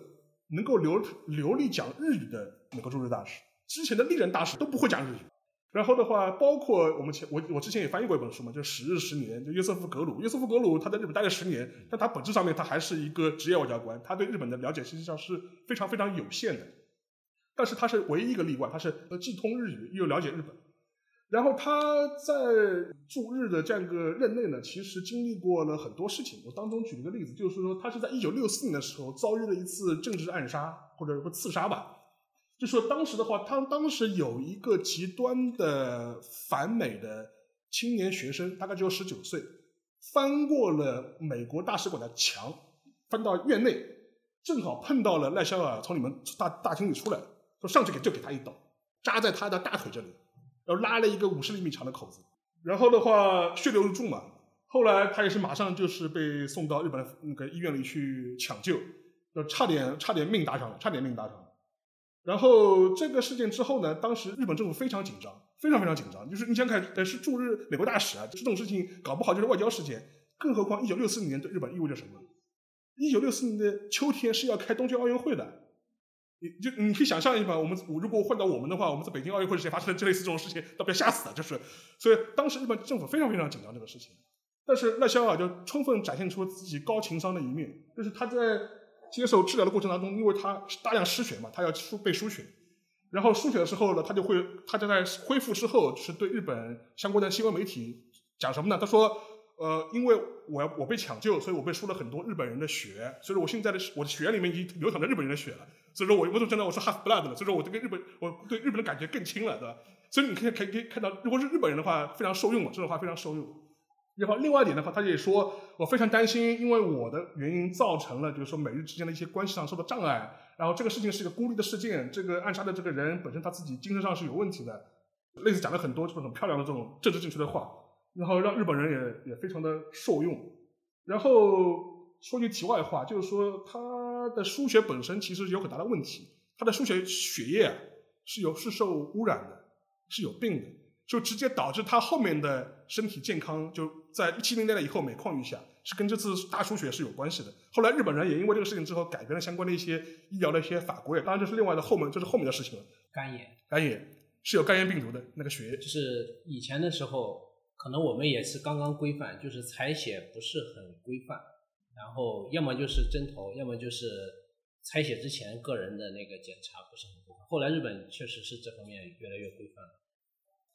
能够流流利讲日语的美国驻日大使。之前的历任大使都不会讲日语。然后的话，包括我们前我我之前也翻译过一本书嘛，就《十日十年》，就约瑟夫格鲁。约瑟夫格鲁他在日本待了十年，但他本质上面他还是一个职业外交官，他对日本的了解实际上是非常非常有限的。但是他是唯一一个例外，他是既通日语又了解日本。然后他在驻日的这样一个任内呢，其实经历过了很多事情。我当中举了个例子，就是说他是在一九六四年的时候遭遇了一次政治暗杀或者说刺杀吧。就说当时的话，他当时有一个极端的反美的青年学生，大概只有十九岁，翻过了美国大使馆的墙，翻到院内，正好碰到了赖肖尔从你们大大厅里出来，说上去给就给他一刀，扎在他的大腿这里。然后拉了一个五十厘米长的口子，然后的话血流如注嘛。后来他也是马上就是被送到日本的那个医院里去抢救，就差点差点命搭上了，差点命搭上了。然后这个事件之后呢，当时日本政府非常紧张，非常非常紧张。就是你想看，是驻日美国大使啊，这种事情搞不好就是外交事件。更何况一九六四年对日本意味着什么？一九六四年的秋天是要开东京奥运会的。你就你可以想象一下，我们如果换到我们的话，我们在北京奥运会之前发生这类似这种事情，都被吓死了。就是，所以当时日本政府非常非常紧张这个事情。但是赖萧尔就充分展现出自己高情商的一面，就是他在接受治疗的过程当中，因为他大量失血嘛，他要输被输血，然后输血的时候呢，他就会他就在恢复之后，是对日本相关的新闻媒体讲什么呢？他说。呃，因为我要我被抢救，所以我被输了很多日本人的血，所以说我现在的我的血里面已经流淌着日本人的血了，所以说我我就真的我是 half blood 了，所以说我就跟日本我对日本的感觉更亲了，对吧？所以你可以可以可以看到，如果是日本人的话，非常受用嘛，这种话非常受用。然后另外一点的话，他也说我非常担心，因为我的原因造成了就是说美日之间的一些关系上受到障碍，然后这个事情是一个孤立的事件，这个暗杀的这个人本身他自己精神上是有问题的，类似讲了很多这种很漂亮的这种政治正确的话。然后让日本人也也非常的受用。然后说句题外话，就是说他的输血本身其实有很大的问题，他的输血血液是有是受污染的，是有病的。就直接导致他后面的身体健康就在七零年代以后每况愈下，是跟这次大出血是有关系的。后来日本人也因为这个事情之后改变了相关的一些医疗的一些法规，当然这是另外的后门，这是后面的事情了。肝炎，肝炎是有肝炎病毒的那个血液，就是以前的时候，可能我们也是刚刚规范，就是采血不是很规范，然后要么就是针头，要么就是采血之前个人的那个检查不是很规范。后来日本确实是这方面越来越规范了。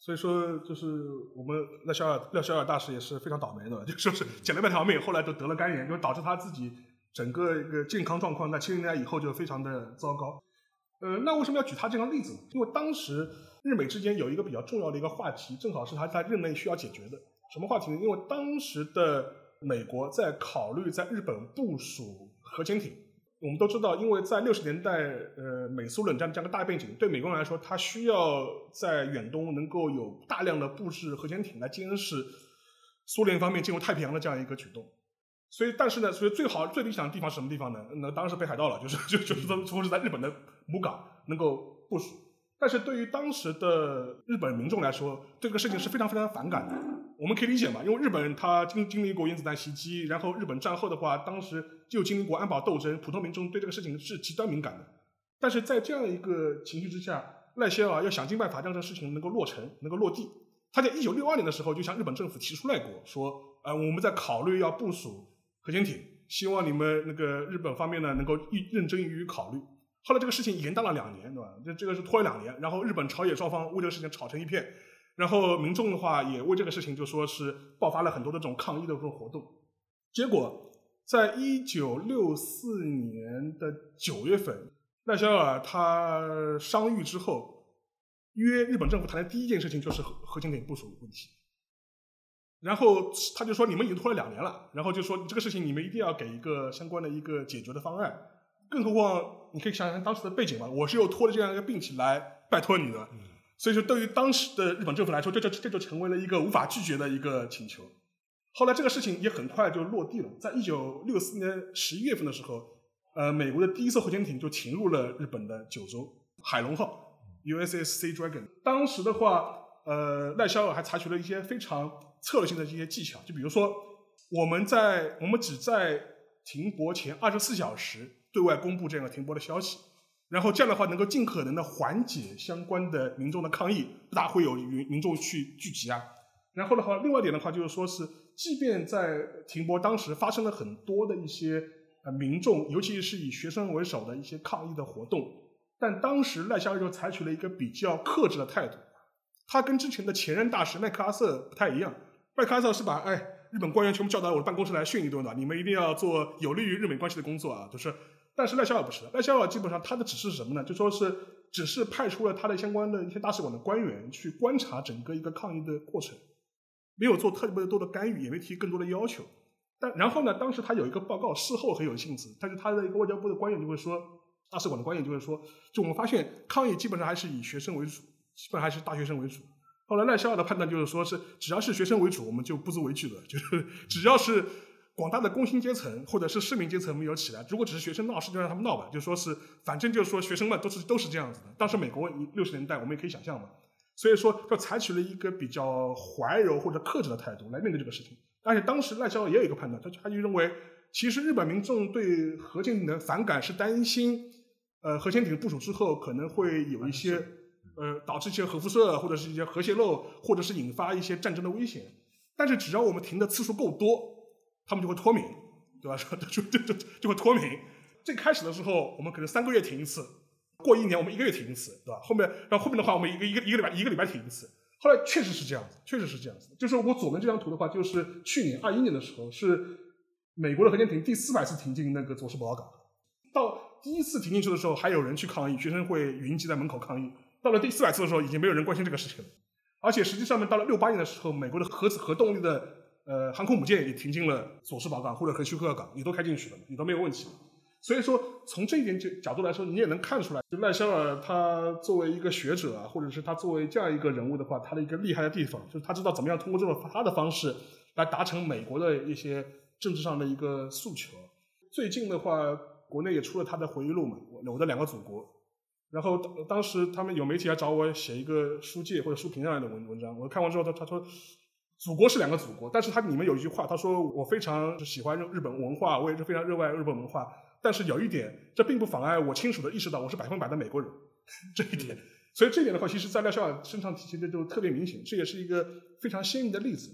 所以说，就是我们廖肖尔廖肖尔大师也是非常倒霉的，就说是捡了半条命，后来就得了肝炎，就导致他自己整个一个健康状况在七零年代以后就非常的糟糕。呃，那为什么要举他这个例子呢？因为当时日美之间有一个比较重要的一个话题，正好是他在任内需要解决的。什么话题呢？因为当时的美国在考虑在日本部署核潜艇。我们都知道，因为在六十年代，呃，美苏冷战这样的大背景，对美国人来说，他需要在远东能够有大量的布置核潜艇来监视苏联方面进入太平洋的这样一个举动。所以，但是呢，所以最好最理想的地方是什么地方呢？那当然是北海道了，就是就就是说，说是在日本的母港能够部署。但是对于当时的日本民众来说，这个事情是非常非常反感的。我们可以理解嘛，因为日本它经经历过原子弹袭击，然后日本战后的话，当时就经历过安保斗争，普通民众对这个事情是极端敏感的。但是在这样一个情绪之下，赖歇尔要想尽办法让这个事情能够落成，能够落地。他在一九六二年的时候就向日本政府提出来过，说，呃，我们在考虑要部署核潜艇，希望你们那个日本方面呢能够认认真予以考虑。后来这个事情延宕了两年，对吧？这这个是拖了两年，然后日本朝野双方为这个事情吵成一片，然后民众的话也为这个事情就说是爆发了很多的这种抗议的这种活动。结果在一九六四年的九月份，赖肖尔他伤愈之后，约日本政府谈的第一件事情就是核核潜艇部署问题。然后他就说你们已经拖了两年了，然后就说这个事情你们一定要给一个相关的一个解决的方案。更何况，你可以想想当时的背景嘛，我是又拖着这样一个病情来拜托你的，所以说对于当时的日本政府来说，这就这就成为了一个无法拒绝的一个请求。后来这个事情也很快就落地了，在一九六四年十一月份的时候，呃，美国的第一艘核潜艇就停入了日本的九州，海龙号 USS Sea Dragon。当时的话，呃，赖肖尔还采取了一些非常策略性的一些技巧，就比如说，我们在我们只在停泊前二十四小时。对外公布这样的停播的消息，然后这样的话能够尽可能的缓解相关的民众的抗议，不大会有民民众去聚集啊。然后的话，另外一点的话就是说是，即便在停播当时发生了很多的一些呃民众，尤其是以学生为首的一些抗议的活动，但当时赖肖尔就采取了一个比较克制的态度。他跟之前的前任大使麦克阿瑟不太一样，麦克阿瑟是把哎日本官员全部叫到我的办公室来训一顿的，你们一定要做有利于日美关系的工作啊，就是。但是赖肖尔不是，赖肖尔基本上他的指示是什么呢？就说是只是派出了他的相关的一些大使馆的官员去观察整个一个抗议的过程，没有做特别多的干预，也没提更多的要求。但然后呢，当时他有一个报告，事后很有兴致，但是他的一个外交部的官员就会说，大使馆的官员就会说，就我们发现抗议基本上还是以学生为主，基本上还是大学生为主。后来赖肖尔的判断就是说是只要是学生为主，我们就不足为惧的，就是只要是。广大的工薪阶层或者是市民阶层没有起来，如果只是学生闹事，就让他们闹吧。就说是，反正就是说，学生们都是都是这样子的。当时美国六十年代，我们也可以想象嘛。所以说，就采取了一个比较怀柔或者克制的态度来面对这个事情。而且当时赖肖也有一个判断，他他就认为，其实日本民众对核潜艇的反感是担心，呃，核潜艇部署之后可能会有一些，呃，导致一些核辐射或者是一些核泄漏，或者是引发一些战争的危险。但是只要我们停的次数够多。他们就会脱敏，对吧？就就就就会脱敏。最开始的时候，我们可能三个月停一次，过一年我们一个月停一次，对吧？后面，然后后面的话，我们一个一个一个礼拜一个礼拜停一次。后来确实是这样子，确实是这样子。就是我左边这张图的话，就是去年二一年的时候，是美国的核潜艇第四百次停进那个佐世保港。到第一次停进去的时候，还有人去抗议，学生会云集在门口抗议。到了第四百次的时候，已经没有人关心这个事情了。而且实际上面，到了六八年的时候，美国的核子核动力的。呃，航空母舰也停进了佐世保港或者和休克港，你都开进去了，你都没有问题。所以说，从这一点角角度来说，你也能看出来，就赖肖尔他作为一个学者啊，或者是他作为这样一个人物的话，他的一个厉害的地方，就是他知道怎么样通过这种他的方式来达成美国的一些政治上的一个诉求。最近的话，国内也出了他的回忆录嘛，《我的两个祖国》。然后当当时他们有媒体来找我写一个书介或者书评上来的文文章，我看完之后他他说，祖国是两个祖国，但是他里面有一句话，他说我非常喜欢日本文化，我也是非常热爱日本文化，但是有一点，这并不妨碍我清楚的意识到我是百分百的美国人，这一点，所以这一点的话，其实在廖晓身上体现的就特别明显，这也是一个非常鲜明的例子。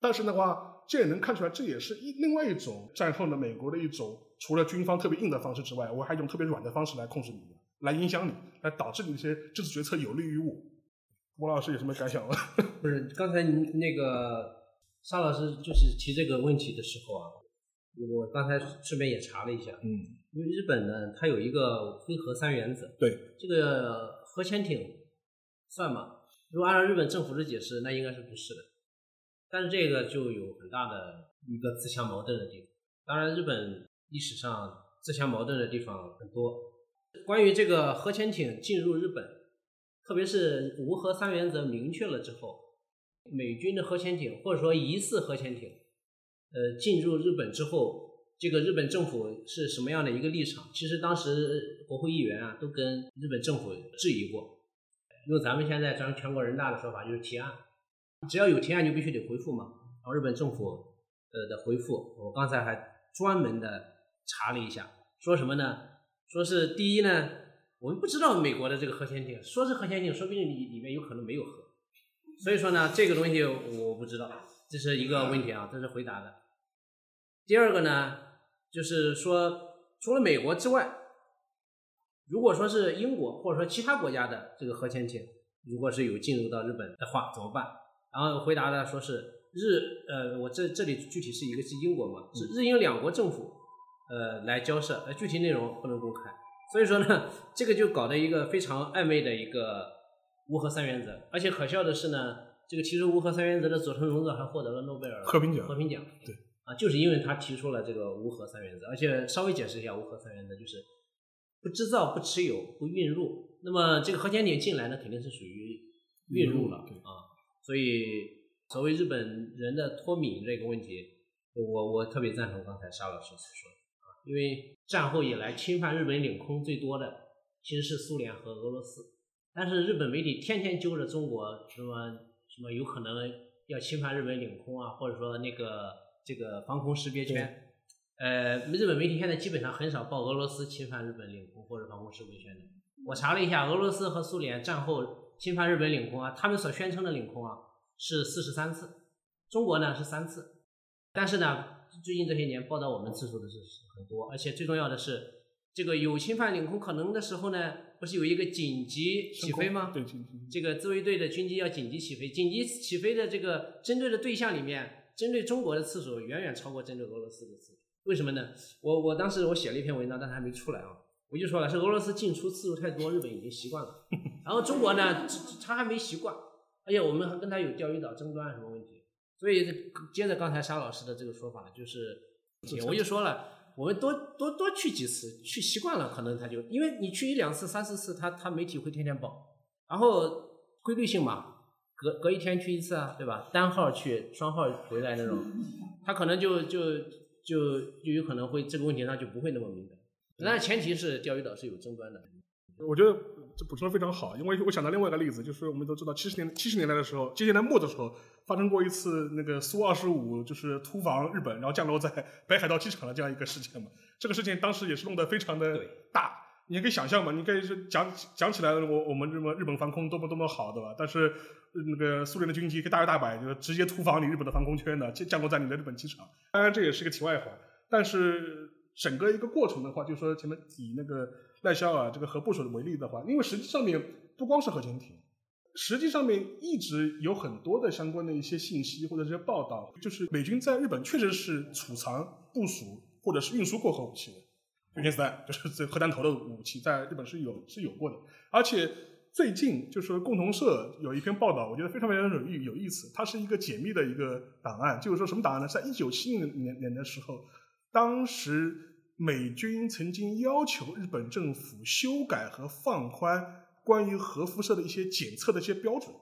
但是的话，这也能看出来，这也是一另外一种战后的美国的一种，除了军方特别硬的方式之外，我还用特别软的方式来控制你。来影响你，来导致你一些政治决策有利于我。吴老师有什么感想吗？不是，刚才您那个沙老师就是提这个问题的时候啊，我刚才顺便也查了一下，嗯，因为日本呢，它有一个非核三原则，对，这个核潜艇算吗？如果按照日本政府的解释，那应该是不是的。但是这个就有很大的一个自相矛盾的地方。当然，日本历史上自相矛盾的地方很多。关于这个核潜艇进入日本，特别是无核三原则明确了之后，美军的核潜艇或者说疑似核潜艇，呃，进入日本之后，这个日本政府是什么样的一个立场？其实当时国会议员啊都跟日本政府质疑过，用咱们现在咱全国人大的说法就是提案，只要有提案就必须得回复嘛。然后日本政府呃的回复，我刚才还专门的查了一下，说什么呢？说是第一呢，我们不知道美国的这个核潜艇，说是核潜艇，说不定里里面有可能没有核，所以说呢，这个东西我不知道，这是一个问题啊，这是回答的。第二个呢，就是说除了美国之外，如果说是英国或者说其他国家的这个核潜艇，如果是有进入到日本的话怎么办？然后回答的说是日呃，我这这里具体是一个是英国嘛，是日英两国政府。呃，来交涉，呃，具体内容不能公开，所以说呢，这个就搞得一个非常暧昧的一个无核三原则，而且可笑的是呢，这个提出无核三原则的佐藤荣作还获得了诺贝尔和平奖，和平奖，对，啊，就是因为他提出了这个无核三原则，而且稍微解释一下无核三原则，就是不制造、不持有、不运入，那么这个核潜艇进来呢，肯定是属于运入了，啊，所以所谓日本人的脱敏这个问题，我我特别赞同刚才沙老师所说。因为战后以来侵犯日本领空最多的其实是苏联和俄罗斯，但是日本媒体天天揪着中国什么什么有可能要侵犯日本领空啊，或者说那个这个防空识别圈，呃，日本媒体现在基本上很少报俄罗斯侵犯日本领空或者防空识别圈的。我查了一下，俄罗斯和苏联战后侵犯日本领空啊，他们所宣称的领空啊是四十三次，中国呢是三次，但是呢。最近这些年报道我们次数的是很多，而且最重要的是，这个有侵犯领空可能的时候呢，不是有一个紧急起飞吗？对，这个自卫队的军机要紧急起飞，紧急起飞的这个针对的对象里面，针对中国的次数远远超过针对俄罗斯的次数。为什么呢？我我当时我写了一篇文章，但是还没出来啊，我就说了，是俄罗斯进出次数太多，日本已经习惯了，然后中国呢，他还没习惯，而且我们还跟他有钓鱼岛争端什么问题。所以接着刚才沙老师的这个说法，就是我就说了，我们多多多去几次，去习惯了，可能他就因为你去一两次、三四次，他他媒体会天天报，然后规律性嘛，隔隔一天去一次啊，对吧？单号去，双号回来那种，他可能就就就就有可能会这个问题上就不会那么敏感。但前提是钓鱼岛是有争端的。我觉得这补充的非常好，因为我想到另外一个例子，就是我们都知道七十年七十年代的时候，七十年代末的时候。发生过一次那个苏二十五就是突防日本，然后降落在 北海道机场的这样一个事件嘛。这个事情当时也是弄得非常的大，你可以想象嘛，你可以是讲讲起来，我我们这么日本防空多么多么好，对吧？但是那个苏联的军机可以大摇大摆，就是直接突防你日本的防空圈的，降降落在你的日本机场。当然这也是个题外话，但是整个一个过程的话，就是说前面以那个赖肖尔这个核部署为例的话，因为实际上面不光是核潜艇。实际上面一直有很多的相关的一些信息或者这些报道，就是美军在日本确实是储藏、部署或者是运输过核武器的，原子弹就是这核弹头的武器，在日本是有是有过的。而且最近就是共同社有一篇报道，我觉得非常非常有意有意思，它是一个解密的一个档案，就是说什么档案呢？在一九七零年年的时候，当时美军曾经要求日本政府修改和放宽。关于核辐射的一些检测的一些标准，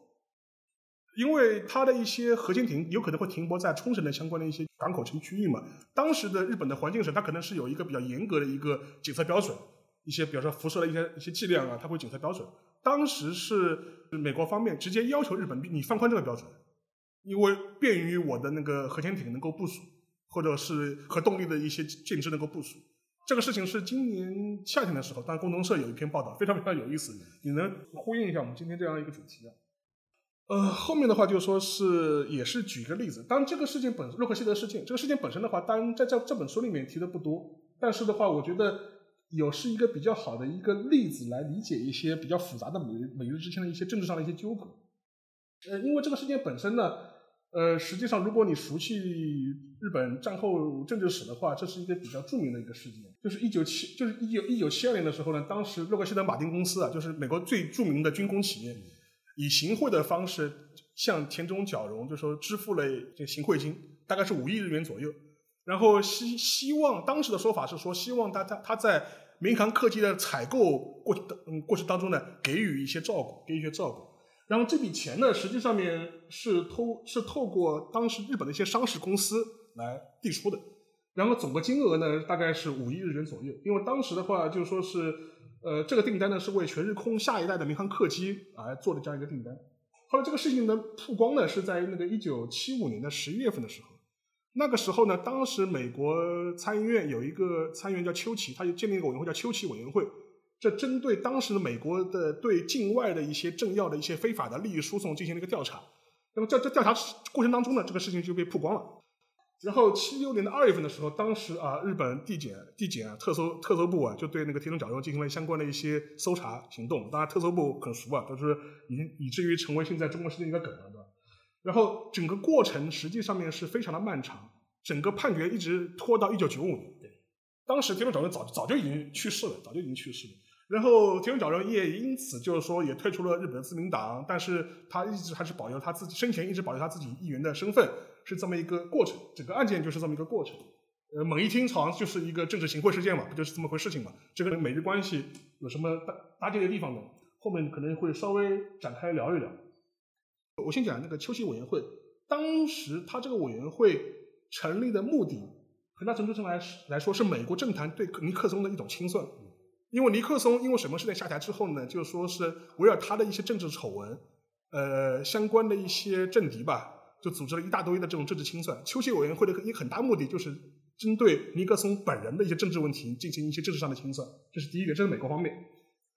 因为它的一些核潜艇有可能会停泊在冲绳的相关的一些港口城区域嘛。当时的日本的环境省，它可能是有一个比较严格的一个检测标准，一些，比如说辐射的一些一些剂量啊，它会检测标准。当时是美国方面直接要求日本你放宽这个标准，因为便于我的那个核潜艇能够部署，或者是核动力的一些舰只能够部署。这个事情是今年夏天的时候，当然共同社有一篇报道，非常非常有意思，你能呼应一下我们今天这样一个主题啊？呃，后面的话就说是也是举一个例子，当然这个事件本洛克希德事件，这个事件本身的话，当然在这这本书里面提的不多，但是的话，我觉得有是一个比较好的一个例子来理解一些比较复杂的美日美日之间的一些政治上的一些纠葛。呃，因为这个事件本身呢，呃，实际上如果你熟悉日本战后政治史的话，这是一个比较著名的一个事件，就是一九七就是一九一九七二年的时候呢，当时洛克希德马丁公司啊，就是美国最著名的军工企业。以行贿的方式向田中角荣就说支付了这行贿金，大概是五亿日元左右。然后希希望当时的说法是说，希望他他他在民航客机的采购过嗯过程当中呢，给予一些照顾，给予一些照顾。然后这笔钱呢，实际上面是透是透过当时日本的一些商事公司来递出的。然后总个金额呢，大概是五亿日元左右。因为当时的话就说是。呃，这个订单呢是为全日空下一代的民航客机而做的这样一个订单。后来这个事情呢曝光呢是在那个一九七五年的十一月份的时候。那个时候呢，当时美国参议院有一个参议员叫丘奇，他就建立一个委员会叫丘奇委员会，这针对当时的美国的对境外的一些政要的一些非法的利益输送进行了一个调查。那么在这调查过程当中呢，这个事情就被曝光了。然后七六年的二月份的时候，当时啊，日本地检地检啊特搜特搜部啊，就对那个田中角荣进行了相关的一些搜查行动。当然，特搜部很熟啊，就是已经以至于成为现在中国式的一个梗了，对吧？然后整个过程实际上面是非常的漫长，整个判决一直拖到一九九五年。对，当时田中角荣早早就已经去世了，早就已经去世了。然后田中角荣也因此就是说也退出了日本的自民党，但是他一直还是保留他自己生前一直保留他自己议员的身份。是这么一个过程，整个案件就是这么一个过程。呃，猛一听好像就是一个政治行贿事件嘛，不就是这么回事情嘛？这个美日关系有什么搭搭建的地方呢？后面可能会稍微展开聊一聊。我先讲那个秋季委员会，当时他这个委员会成立的目的，很大程度上来来说是美国政坛对尼克松的一种清算。因为尼克松因为什么事件下台之后呢？就说是围绕他的一些政治丑闻，呃，相关的一些政敌吧。就组织了一大堆的这种政治清算，秋季委员会的一个很大目的就是针对尼克松本人的一些政治问题进行一些政治上的清算，这是第一个，这是美国方面。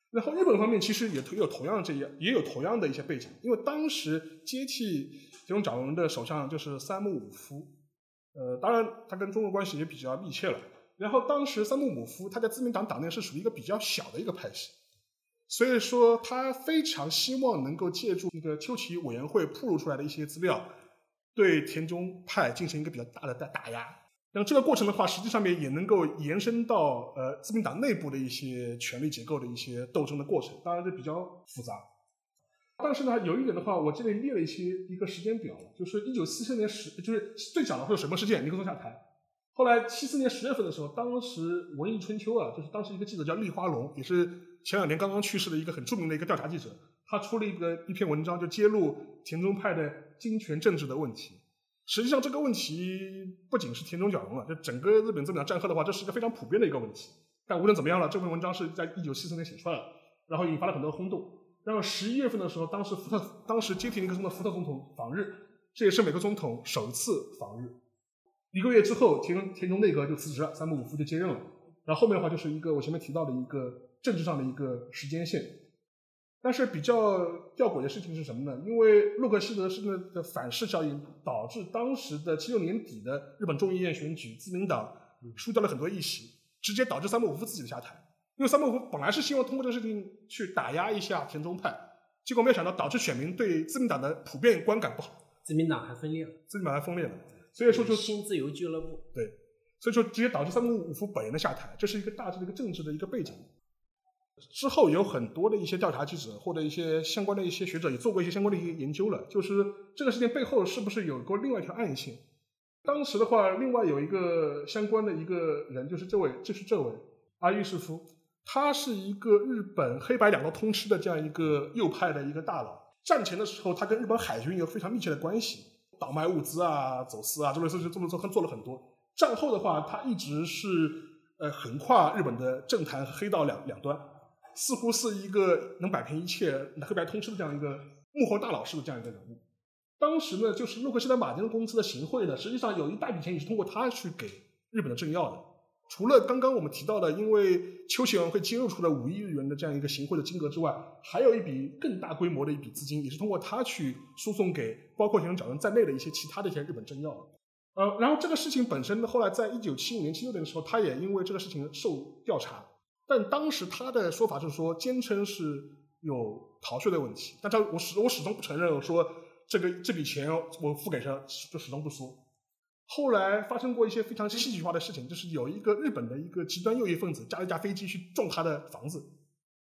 然后日本方面其实也有同样这样，也有同样的一些背景，因为当时接替这种长荣的首相就是三木武夫，呃，当然他跟中国关系也比较密切了。然后当时三木武夫他在自民党党内是属于一个比较小的一个派系，所以说他非常希望能够借助那个秋季委员会铺露出来的一些资料。对田中派进行一个比较大的打打压，那这个过程的话，实际上面也能够延伸到呃自民党内部的一些权力结构的一些斗争的过程，当然这比较复杂。但是呢，有一点的话，我这里列了一些一个时间表，就是一九四四年十，就是最早的会有什么事件？尼克松下台。后来七四年十月份的时候，当时《文艺春秋》啊，就是当时一个记者叫立花龙，也是前两年刚刚去世的一个很著名的一个调查记者，他出了一个一篇文章，就揭露田中派的。金权政治的问题，实际上这个问题不仅是田中角荣了，就整个日本这么战后的话，这是一个非常普遍的一个问题。但无论怎么样了，这篇文章是在一九七四年写出来的，然后引发了很多轰动。然后十一月份的时候，当时福特当时接替尼克松的福特总统访日，这也是美国总统首次访日。一个月之后，田中田中内阁就辞职了，三木武夫就接任了。然后后面的话就是一个我前面提到的一个政治上的一个时间线。但是比较吊诡的事情是什么呢？因为洛克希德是那的反噬效应，导致当时的七六年底的日本众议院选举，自民党输掉了很多议席，直接导致三木武夫自己的下台。因为三木武夫本来是希望通过这个事情去打压一下田中派，结果没有想到导致选民对自民党的普遍观感不好，自民党还分裂了，自民党还分裂了，所以说就新自由俱乐部对，所以说直接导致三木五夫本人的下台，这是一个大致的一个政治的一个背景。之后有很多的一些调查记者或者一些相关的一些学者也做过一些相关的一些研究了，就是这个事件背后是不是有过另外一条暗线？当时的话，另外有一个相关的一个人，就是这位，就是这位阿玉士夫，他是一个日本黑白两道通吃的这样一个右派的一个大佬。战前的时候，他跟日本海军有非常密切的关系，倒卖物资啊、走私啊，这类事情这么做，做了很多。战后的话，他一直是。呃横跨日本的政坛和黑道两两端，似乎是一个能摆平一切、黑白通吃的这样一个幕后大佬式的这样一个人物。当时呢，就是洛克希德马丁公司的行贿呢，实际上有一大笔钱也是通过他去给日本的政要的。除了刚刚我们提到的，因为邱协会揭露出了五亿日元的这样一个行贿的金额之外，还有一笔更大规模的一笔资金，也是通过他去输送给包括田中角荣在内的一些其他的一些日本政要。呃，然后这个事情本身呢，后来在一九七五年、七六年的时候，他也因为这个事情受调查，但当时他的说法就是说，坚称是有逃税的问题，但他我始我始终不承认我说这个这笔钱我付给谁，就始终不说。后来发生过一些非常戏剧化的事情，就是有一个日本的一个极端右翼分子驾了一架飞机去撞他的房子，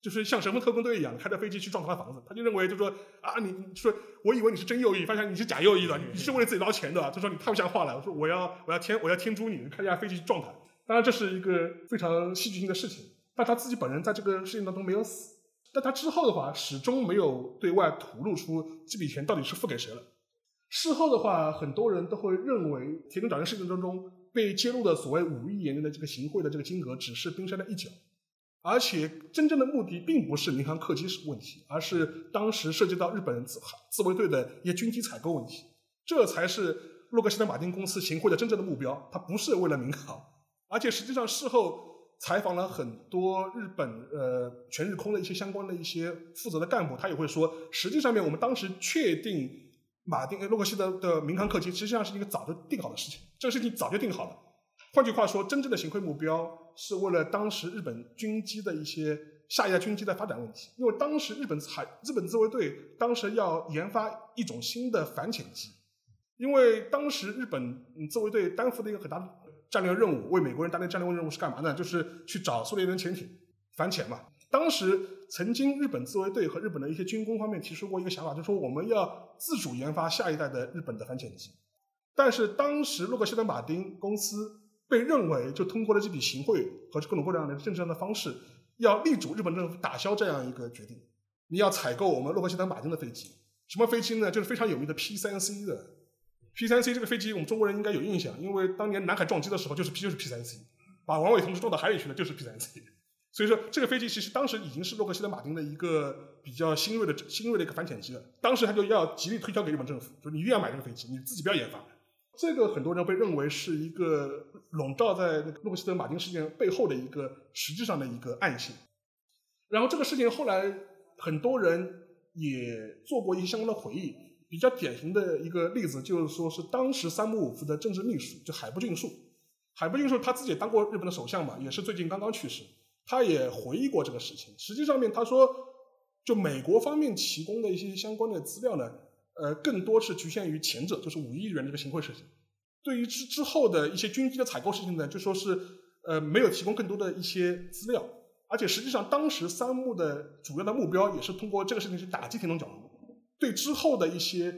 就是像神风特工队一样开着飞机去撞他的房子。他就认为，就说啊，你说我以为你是真右翼，发现你是假右翼的，你是为了自己捞钱的。他说你太不像话了。我说我要我要天我要天诛你，开一架飞机去撞他。当然这是一个非常戏剧性的事情，但他自己本人在这个事情当中没有死。但他之后的话，始终没有对外吐露出这笔钱到底是付给谁了。事后的话，很多人都会认为田中角荣事件当中被揭露的所谓五亿元的这个行贿的这个金额只是冰山的一角，而且真正的目的并不是民航客机问题，而是当时涉及到日本自自卫队的一些军机采购问题，这才是洛克希德马丁公司行贿的真正的目标，它不是为了民航。而且实际上事后采访了很多日本呃全日空的一些相关的一些负责的干部，他也会说，实际上面我们当时确定。马丁洛克希德的民航客机实际上是一个早就定好的事情，这个事情早就定好了。换句话说，真正的行贿目标是为了当时日本军机的一些下一代军机的发展问题。因为当时日本海日本自卫队当时要研发一种新的反潜机，因为当时日本自卫队担负的一个很大的战略任务，为美国人担的战略任务是干嘛呢？就是去找苏联人潜艇反潜嘛。当时曾经日本自卫队和日本的一些军工方面提出过一个想法，就是说我们要自主研发下一代的日本的反潜机。但是当时洛克希德马丁公司被认为就通过了这笔行贿和各种各样的政治上的方式，要力主日本政府打消这样一个决定。你要采购我们洛克希德马丁的飞机，什么飞机呢？就是非常有名的 P 三 C 的 P 三 C 这个飞机，我们中国人应该有印象，因为当年南海撞击的时候就是 P 就是 P 三 C，把王伟同志撞到海里去了就是 P 三 C。所以说，这个飞机其实当时已经是洛克希德马丁的一个比较新锐的、新锐的一个反潜机了。当时他就要极力推销给日本政府，说你一定要买这个飞机，你自己不要研发。这个很多人被认为是一个笼罩在洛克希德马丁事件背后的一个实质上的一个暗线。然后这个事情后来很多人也做过一些相关的回忆，比较典型的一个例子就是说是当时三木武夫的政治秘书，就海部俊树。海部俊树他自己也当过日本的首相嘛，也是最近刚刚去世。他也回忆过这个事情。实际上面，他说，就美国方面提供的一些相关的资料呢，呃，更多是局限于前者，就是五亿元这个行贿事情。对于之之后的一些军机的采购事情呢，就说是呃没有提供更多的一些资料。而且实际上，当时三木的主要的目标也是通过这个事情去打击田中角荣，对之后的一些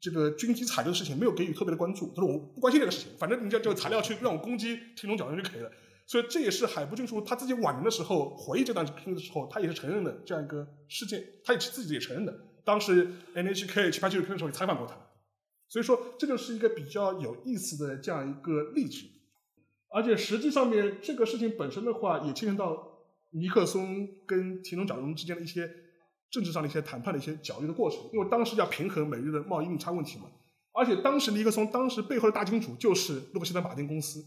这个军机采购的事情没有给予特别的关注。他说我不关心这个事情，反正你就就材料去让我攻击田中角荣就可以了。所以这也是海部俊树他自己晚年的时候回忆这段经历的时候，他也是承认的这样一个事件，他也自己也承认的。当时 NHK 去拍纪录片的时候也采访过他，所以说这就是一个比较有意思的这样一个例子。而且实际上面这个事情本身的话，也牵扯到尼克松跟田中角荣之间的一些政治上的一些谈判的一些角力的过程，因为当时要平衡美日的贸易逆差问题嘛。而且当时尼克松当时背后的大金主就是洛克希德马丁公司。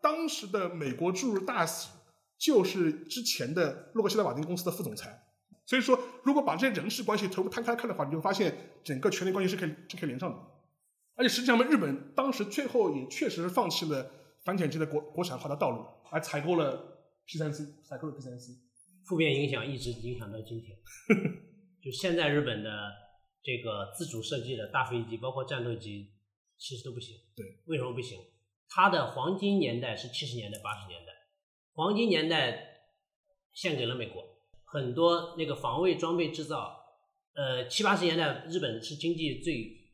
当时的美国驻日大使就是之前的洛克希德马丁公司的副总裁，所以说如果把这些人事关系全部摊开看的话，你就发现整个权力关系是可以是可以连上的。而且实际上，日本当时最后也确实放弃了反潜机的国国产化的道路，而采购了 P 三 C，采购了 P 三 C。负面影响一直影响到今天。就现在日本的这个自主设计的大飞机，包括战斗机，其实都不行。对，为什么不行？它的黄金年代是七十年代、八十年代，黄金年代献给了美国，很多那个防卫装备制造，呃，七八十年代日本是经济最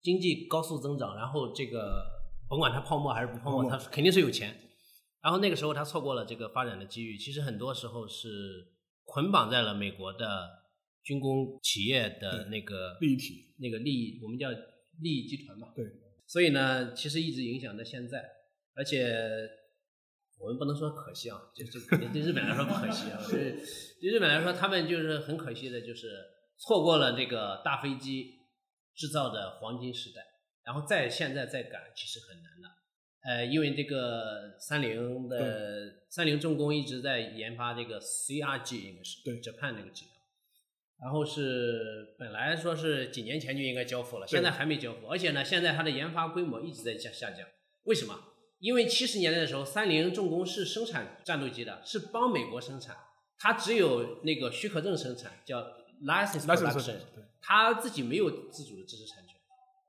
经济高速增长，然后这个甭管它泡沫还是不泡沫，它肯定是有钱。然后那个时候它错过了这个发展的机遇，其实很多时候是捆绑在了美国的军工企业的那个利益体，那个利益，我们叫利益集团嘛。对。所以呢，其实一直影响到现在，而且我们不能说可惜啊，就这肯定对日本来说不可惜啊。对对日本来说，他们就是很可惜的，就是错过了这个大飞机制造的黄金时代，然后再现在再赶，其实很难的。呃，因为这个三菱的三菱重工一直在研发这个 CRG，应该是对 Japan 那个机量，然后是本来说是几年前就应该交付了，现在还没交付，而且呢，现在它的研发规模一直在下下降。为什么？因为七十年代的时候，三菱重工是生产战斗机的，是帮美国生产，它只有那个许可证生产，叫 license production，对它自己没有自主的知识产权，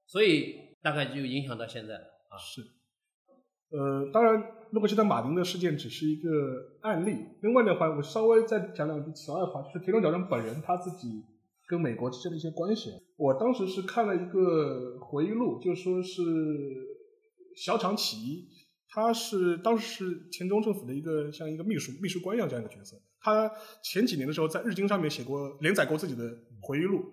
所以大概就影响到现在了啊。是，呃，当然，洛克希德马丁的事件只是一个案例。另外的话，我稍微再讲两句题外话，就是田中角荣本人他自己跟美国之间的一些关系。我当时是看了一个回忆录，就说是小厂起义，他是当时是田中政府的一个像一个秘书秘书官一样这样一个角色。他前几年的时候在日经上面写过连载过自己的回忆录，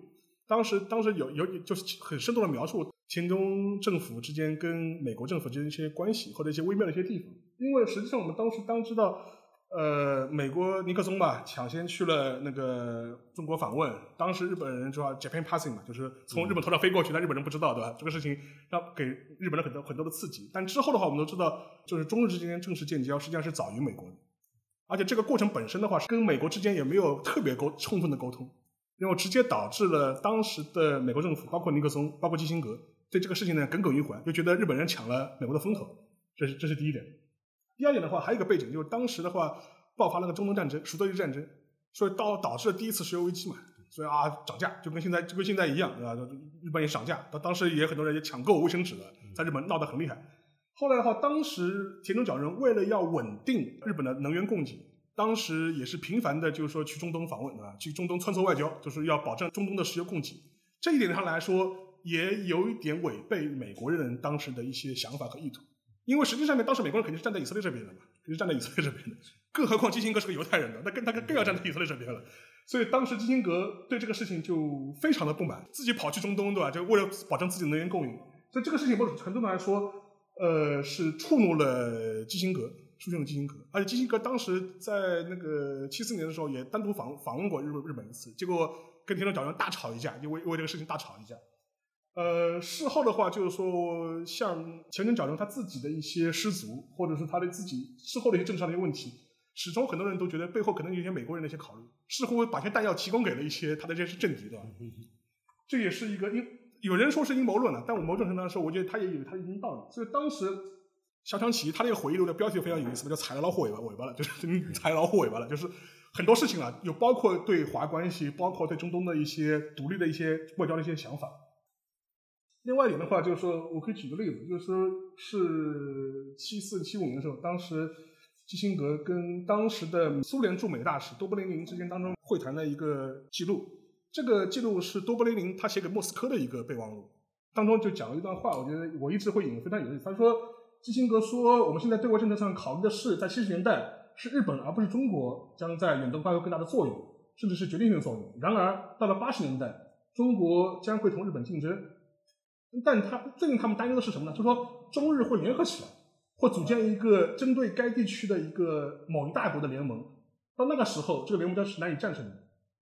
当时当时有有就是很生动的描述秦中政府之间跟美国政府之间一些关系或者一些微妙的一些地方。因为实际上我们当时当知道，呃，美国尼克松吧抢先去了那个中国访问，当时日本人说 Japan passing 嘛，就是从日本头上飞过去，但日本人不知道，对吧？这个事情让给日本人很多很多的刺激。但之后的话，我们都知道，就是中日之间正式建交，实际上是早于美国的。而且这个过程本身的话，是跟美国之间也没有特别沟充分的沟通，然后直接导致了当时的美国政府，包括尼克松，包括基辛格，对这个事情呢耿耿于怀，就觉得日本人抢了美国的风头，这是这是第一点。第二点的话，还有一个背景，就是当时的话爆发了个中东战争、赎罪日战争，所以导导致了第一次石油危机嘛，所以啊涨价就跟现在就跟现在一样，对吧？日本也涨价，当当时也很多人也抢购卫生纸了，在日本闹得很厉害。后来的话，当时田中角荣为了要稳定日本的能源供给，当时也是频繁的，就是说去中东访问啊，去中东穿梭外交，就是要保证中东的石油供给。这一点上来说，也有一点违背美国人当时的一些想法和意图，因为实际上面当时美国人肯定是站在以色列这边的嘛，肯定是站在以色列这边的，更何况基辛格是个犹太人的，那更他更更要站在以色列这边了。所以当时基辛格对这个事情就非常的不满，自己跑去中东，对吧？就为了保证自己的能源供应。所以这个事情某种程度上来说，呃，是触怒了基辛格，出现了基辛格。而且基辛格当时在那个七四年的时候也单独访访问过日本日本一次，结果跟田中角荣大吵一架，就为为这个事情大吵一架。呃，事后的话就是说，像田中角荣他自己的一些失足，或者是他的自己事后的一些政治上的一些问题，始终很多人都觉得背后可能有一些美国人的一些考虑，似乎把一些弹药提供给了一些他的这些政敌，对吧？这也是一个阴，有人说是阴谋论了，但我某种程度上说，我觉得他也有他的一定道理。所以当时小长崎他那个回忆录的标题非常有意思，叫“踩了老虎尾巴尾巴了”，就是 嗯踩老虎尾巴了，就是很多事情啊，有包括对华关系，包括对中东的一些独立的一些外交的一些想法。另外一点的话，就是说我可以举个例子，就是说是七四七五年的时候，当时基辛格跟当时的苏联驻美大使多布林林之间当中会谈的一个记录。这个记录是多布林林他写给莫斯科的一个备忘录，当中就讲了一段话，我觉得我一直会引用，非常有意思。他说，基辛格说，我们现在对外政策上考虑的是，在七十年代是日本而不是中国将在远东发挥更大的作用，甚至是决定性的作用。然而到了八十年代，中国将会同日本竞争。但他最令他们担忧的是什么呢？就是说中日会联合起来，或组建一个针对该地区的一个某一大国的联盟。到那个时候，这个联盟将是难以战胜的。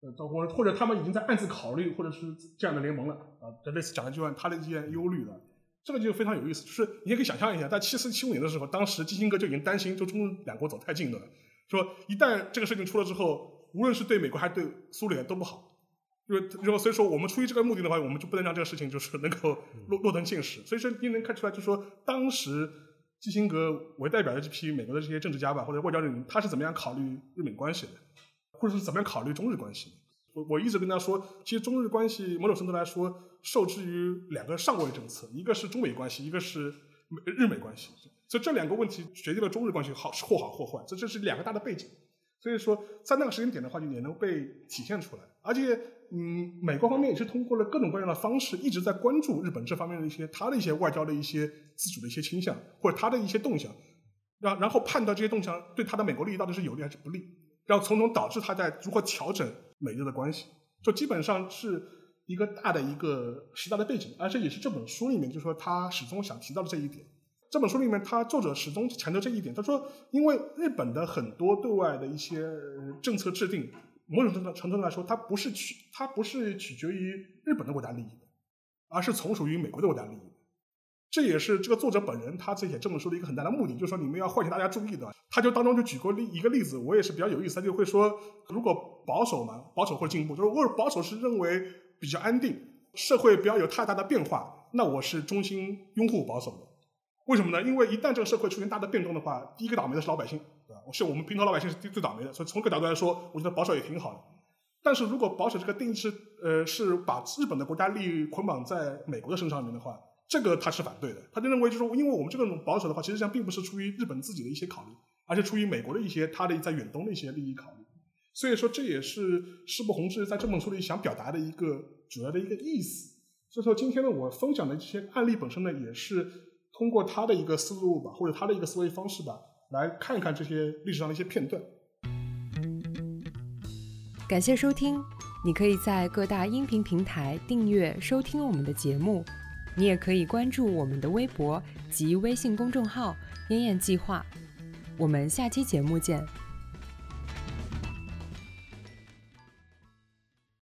呃，或者或者他们已经在暗自考虑，或者是这样的联盟了啊。这类似讲了一句话，他的一些忧虑了。这个就非常有意思，就是你也可以想象一下，在七四七五年的时候，当时基辛格就已经担心，就中日两国走太近了，说一旦这个事情出了之后，无论是对美国还是对苏联都不好。就是，就所以说，我们出于这个目的的话，我们就不能让这个事情就是 能够落落成现实。所以说，你能看出来，就是说，当时基辛格为代表的这批美国的这些政治家吧，或者外交人员，他是怎么样考虑日美关系的，或者是怎么样考虑中日关系？我我一直跟他说，其实中日关系某种程度来说，受制于两个上位政策，一个是中美关系，一个是美日美关系。所以这两个问题决定了中日关系好或好或坏，这这是两个大的背景。所以说，在那个时间点的话，就也能被体现出来。而且，嗯，美国方面也是通过了各种各样的方式，一直在关注日本这方面的一些他的一些外交的一些自主的一些倾向，或者他的一些动向，然然后判断这些动向对他的美国利益到底是有利还是不利，然后从中导致他在如何调整美日的关系，就基本上是一个大的一个时代的背景，而且也是这本书里面就是说他始终想提到的这一点。这本书里面，他作者始终强调这一点。他说，因为日本的很多对外的一些政策制定，某种程度程度来说，它不是取它不是取决于日本的国家利益的，而是从属于美国的国家利益。这也是这个作者本人他写这本书的一个很大的目的，就是说你们要唤醒大家注意的。他就当中就举过例一个例子，我也是比较有意思，他就会说，如果保守嘛，保守或者进步，就是如果保守是认为比较安定，社会不要有太大的变化，那我是衷心拥护保守的。为什么呢？因为一旦这个社会出现大的变动的话，第一个倒霉的是老百姓，对吧？是我们平头老百姓是最最倒霉的。所以从这个角度来说，我觉得保守也挺好的。但是如果保守这个定义是呃是把日本的国家利益捆绑在美国的身上面的话。这个他是反对的，他就认为就是说，因为我们这种保守的话，其实上并不是出于日本自己的一些考虑，而是出于美国的一些他的在远东的一些利益考虑。所以说，这也是师部弘志在这本书里想表达的一个主要的一个意思。所以说，今天呢，我分享的这些案例本身呢，也是通过他的一个思路吧，或者他的一个思维方式吧，来看一看这些历史上的一些片段。感谢收听，你可以在各大音频平台订阅收听我们的节目。你也可以关注我们的微博及微信公众号“燕燕计划”，我们下期节目见。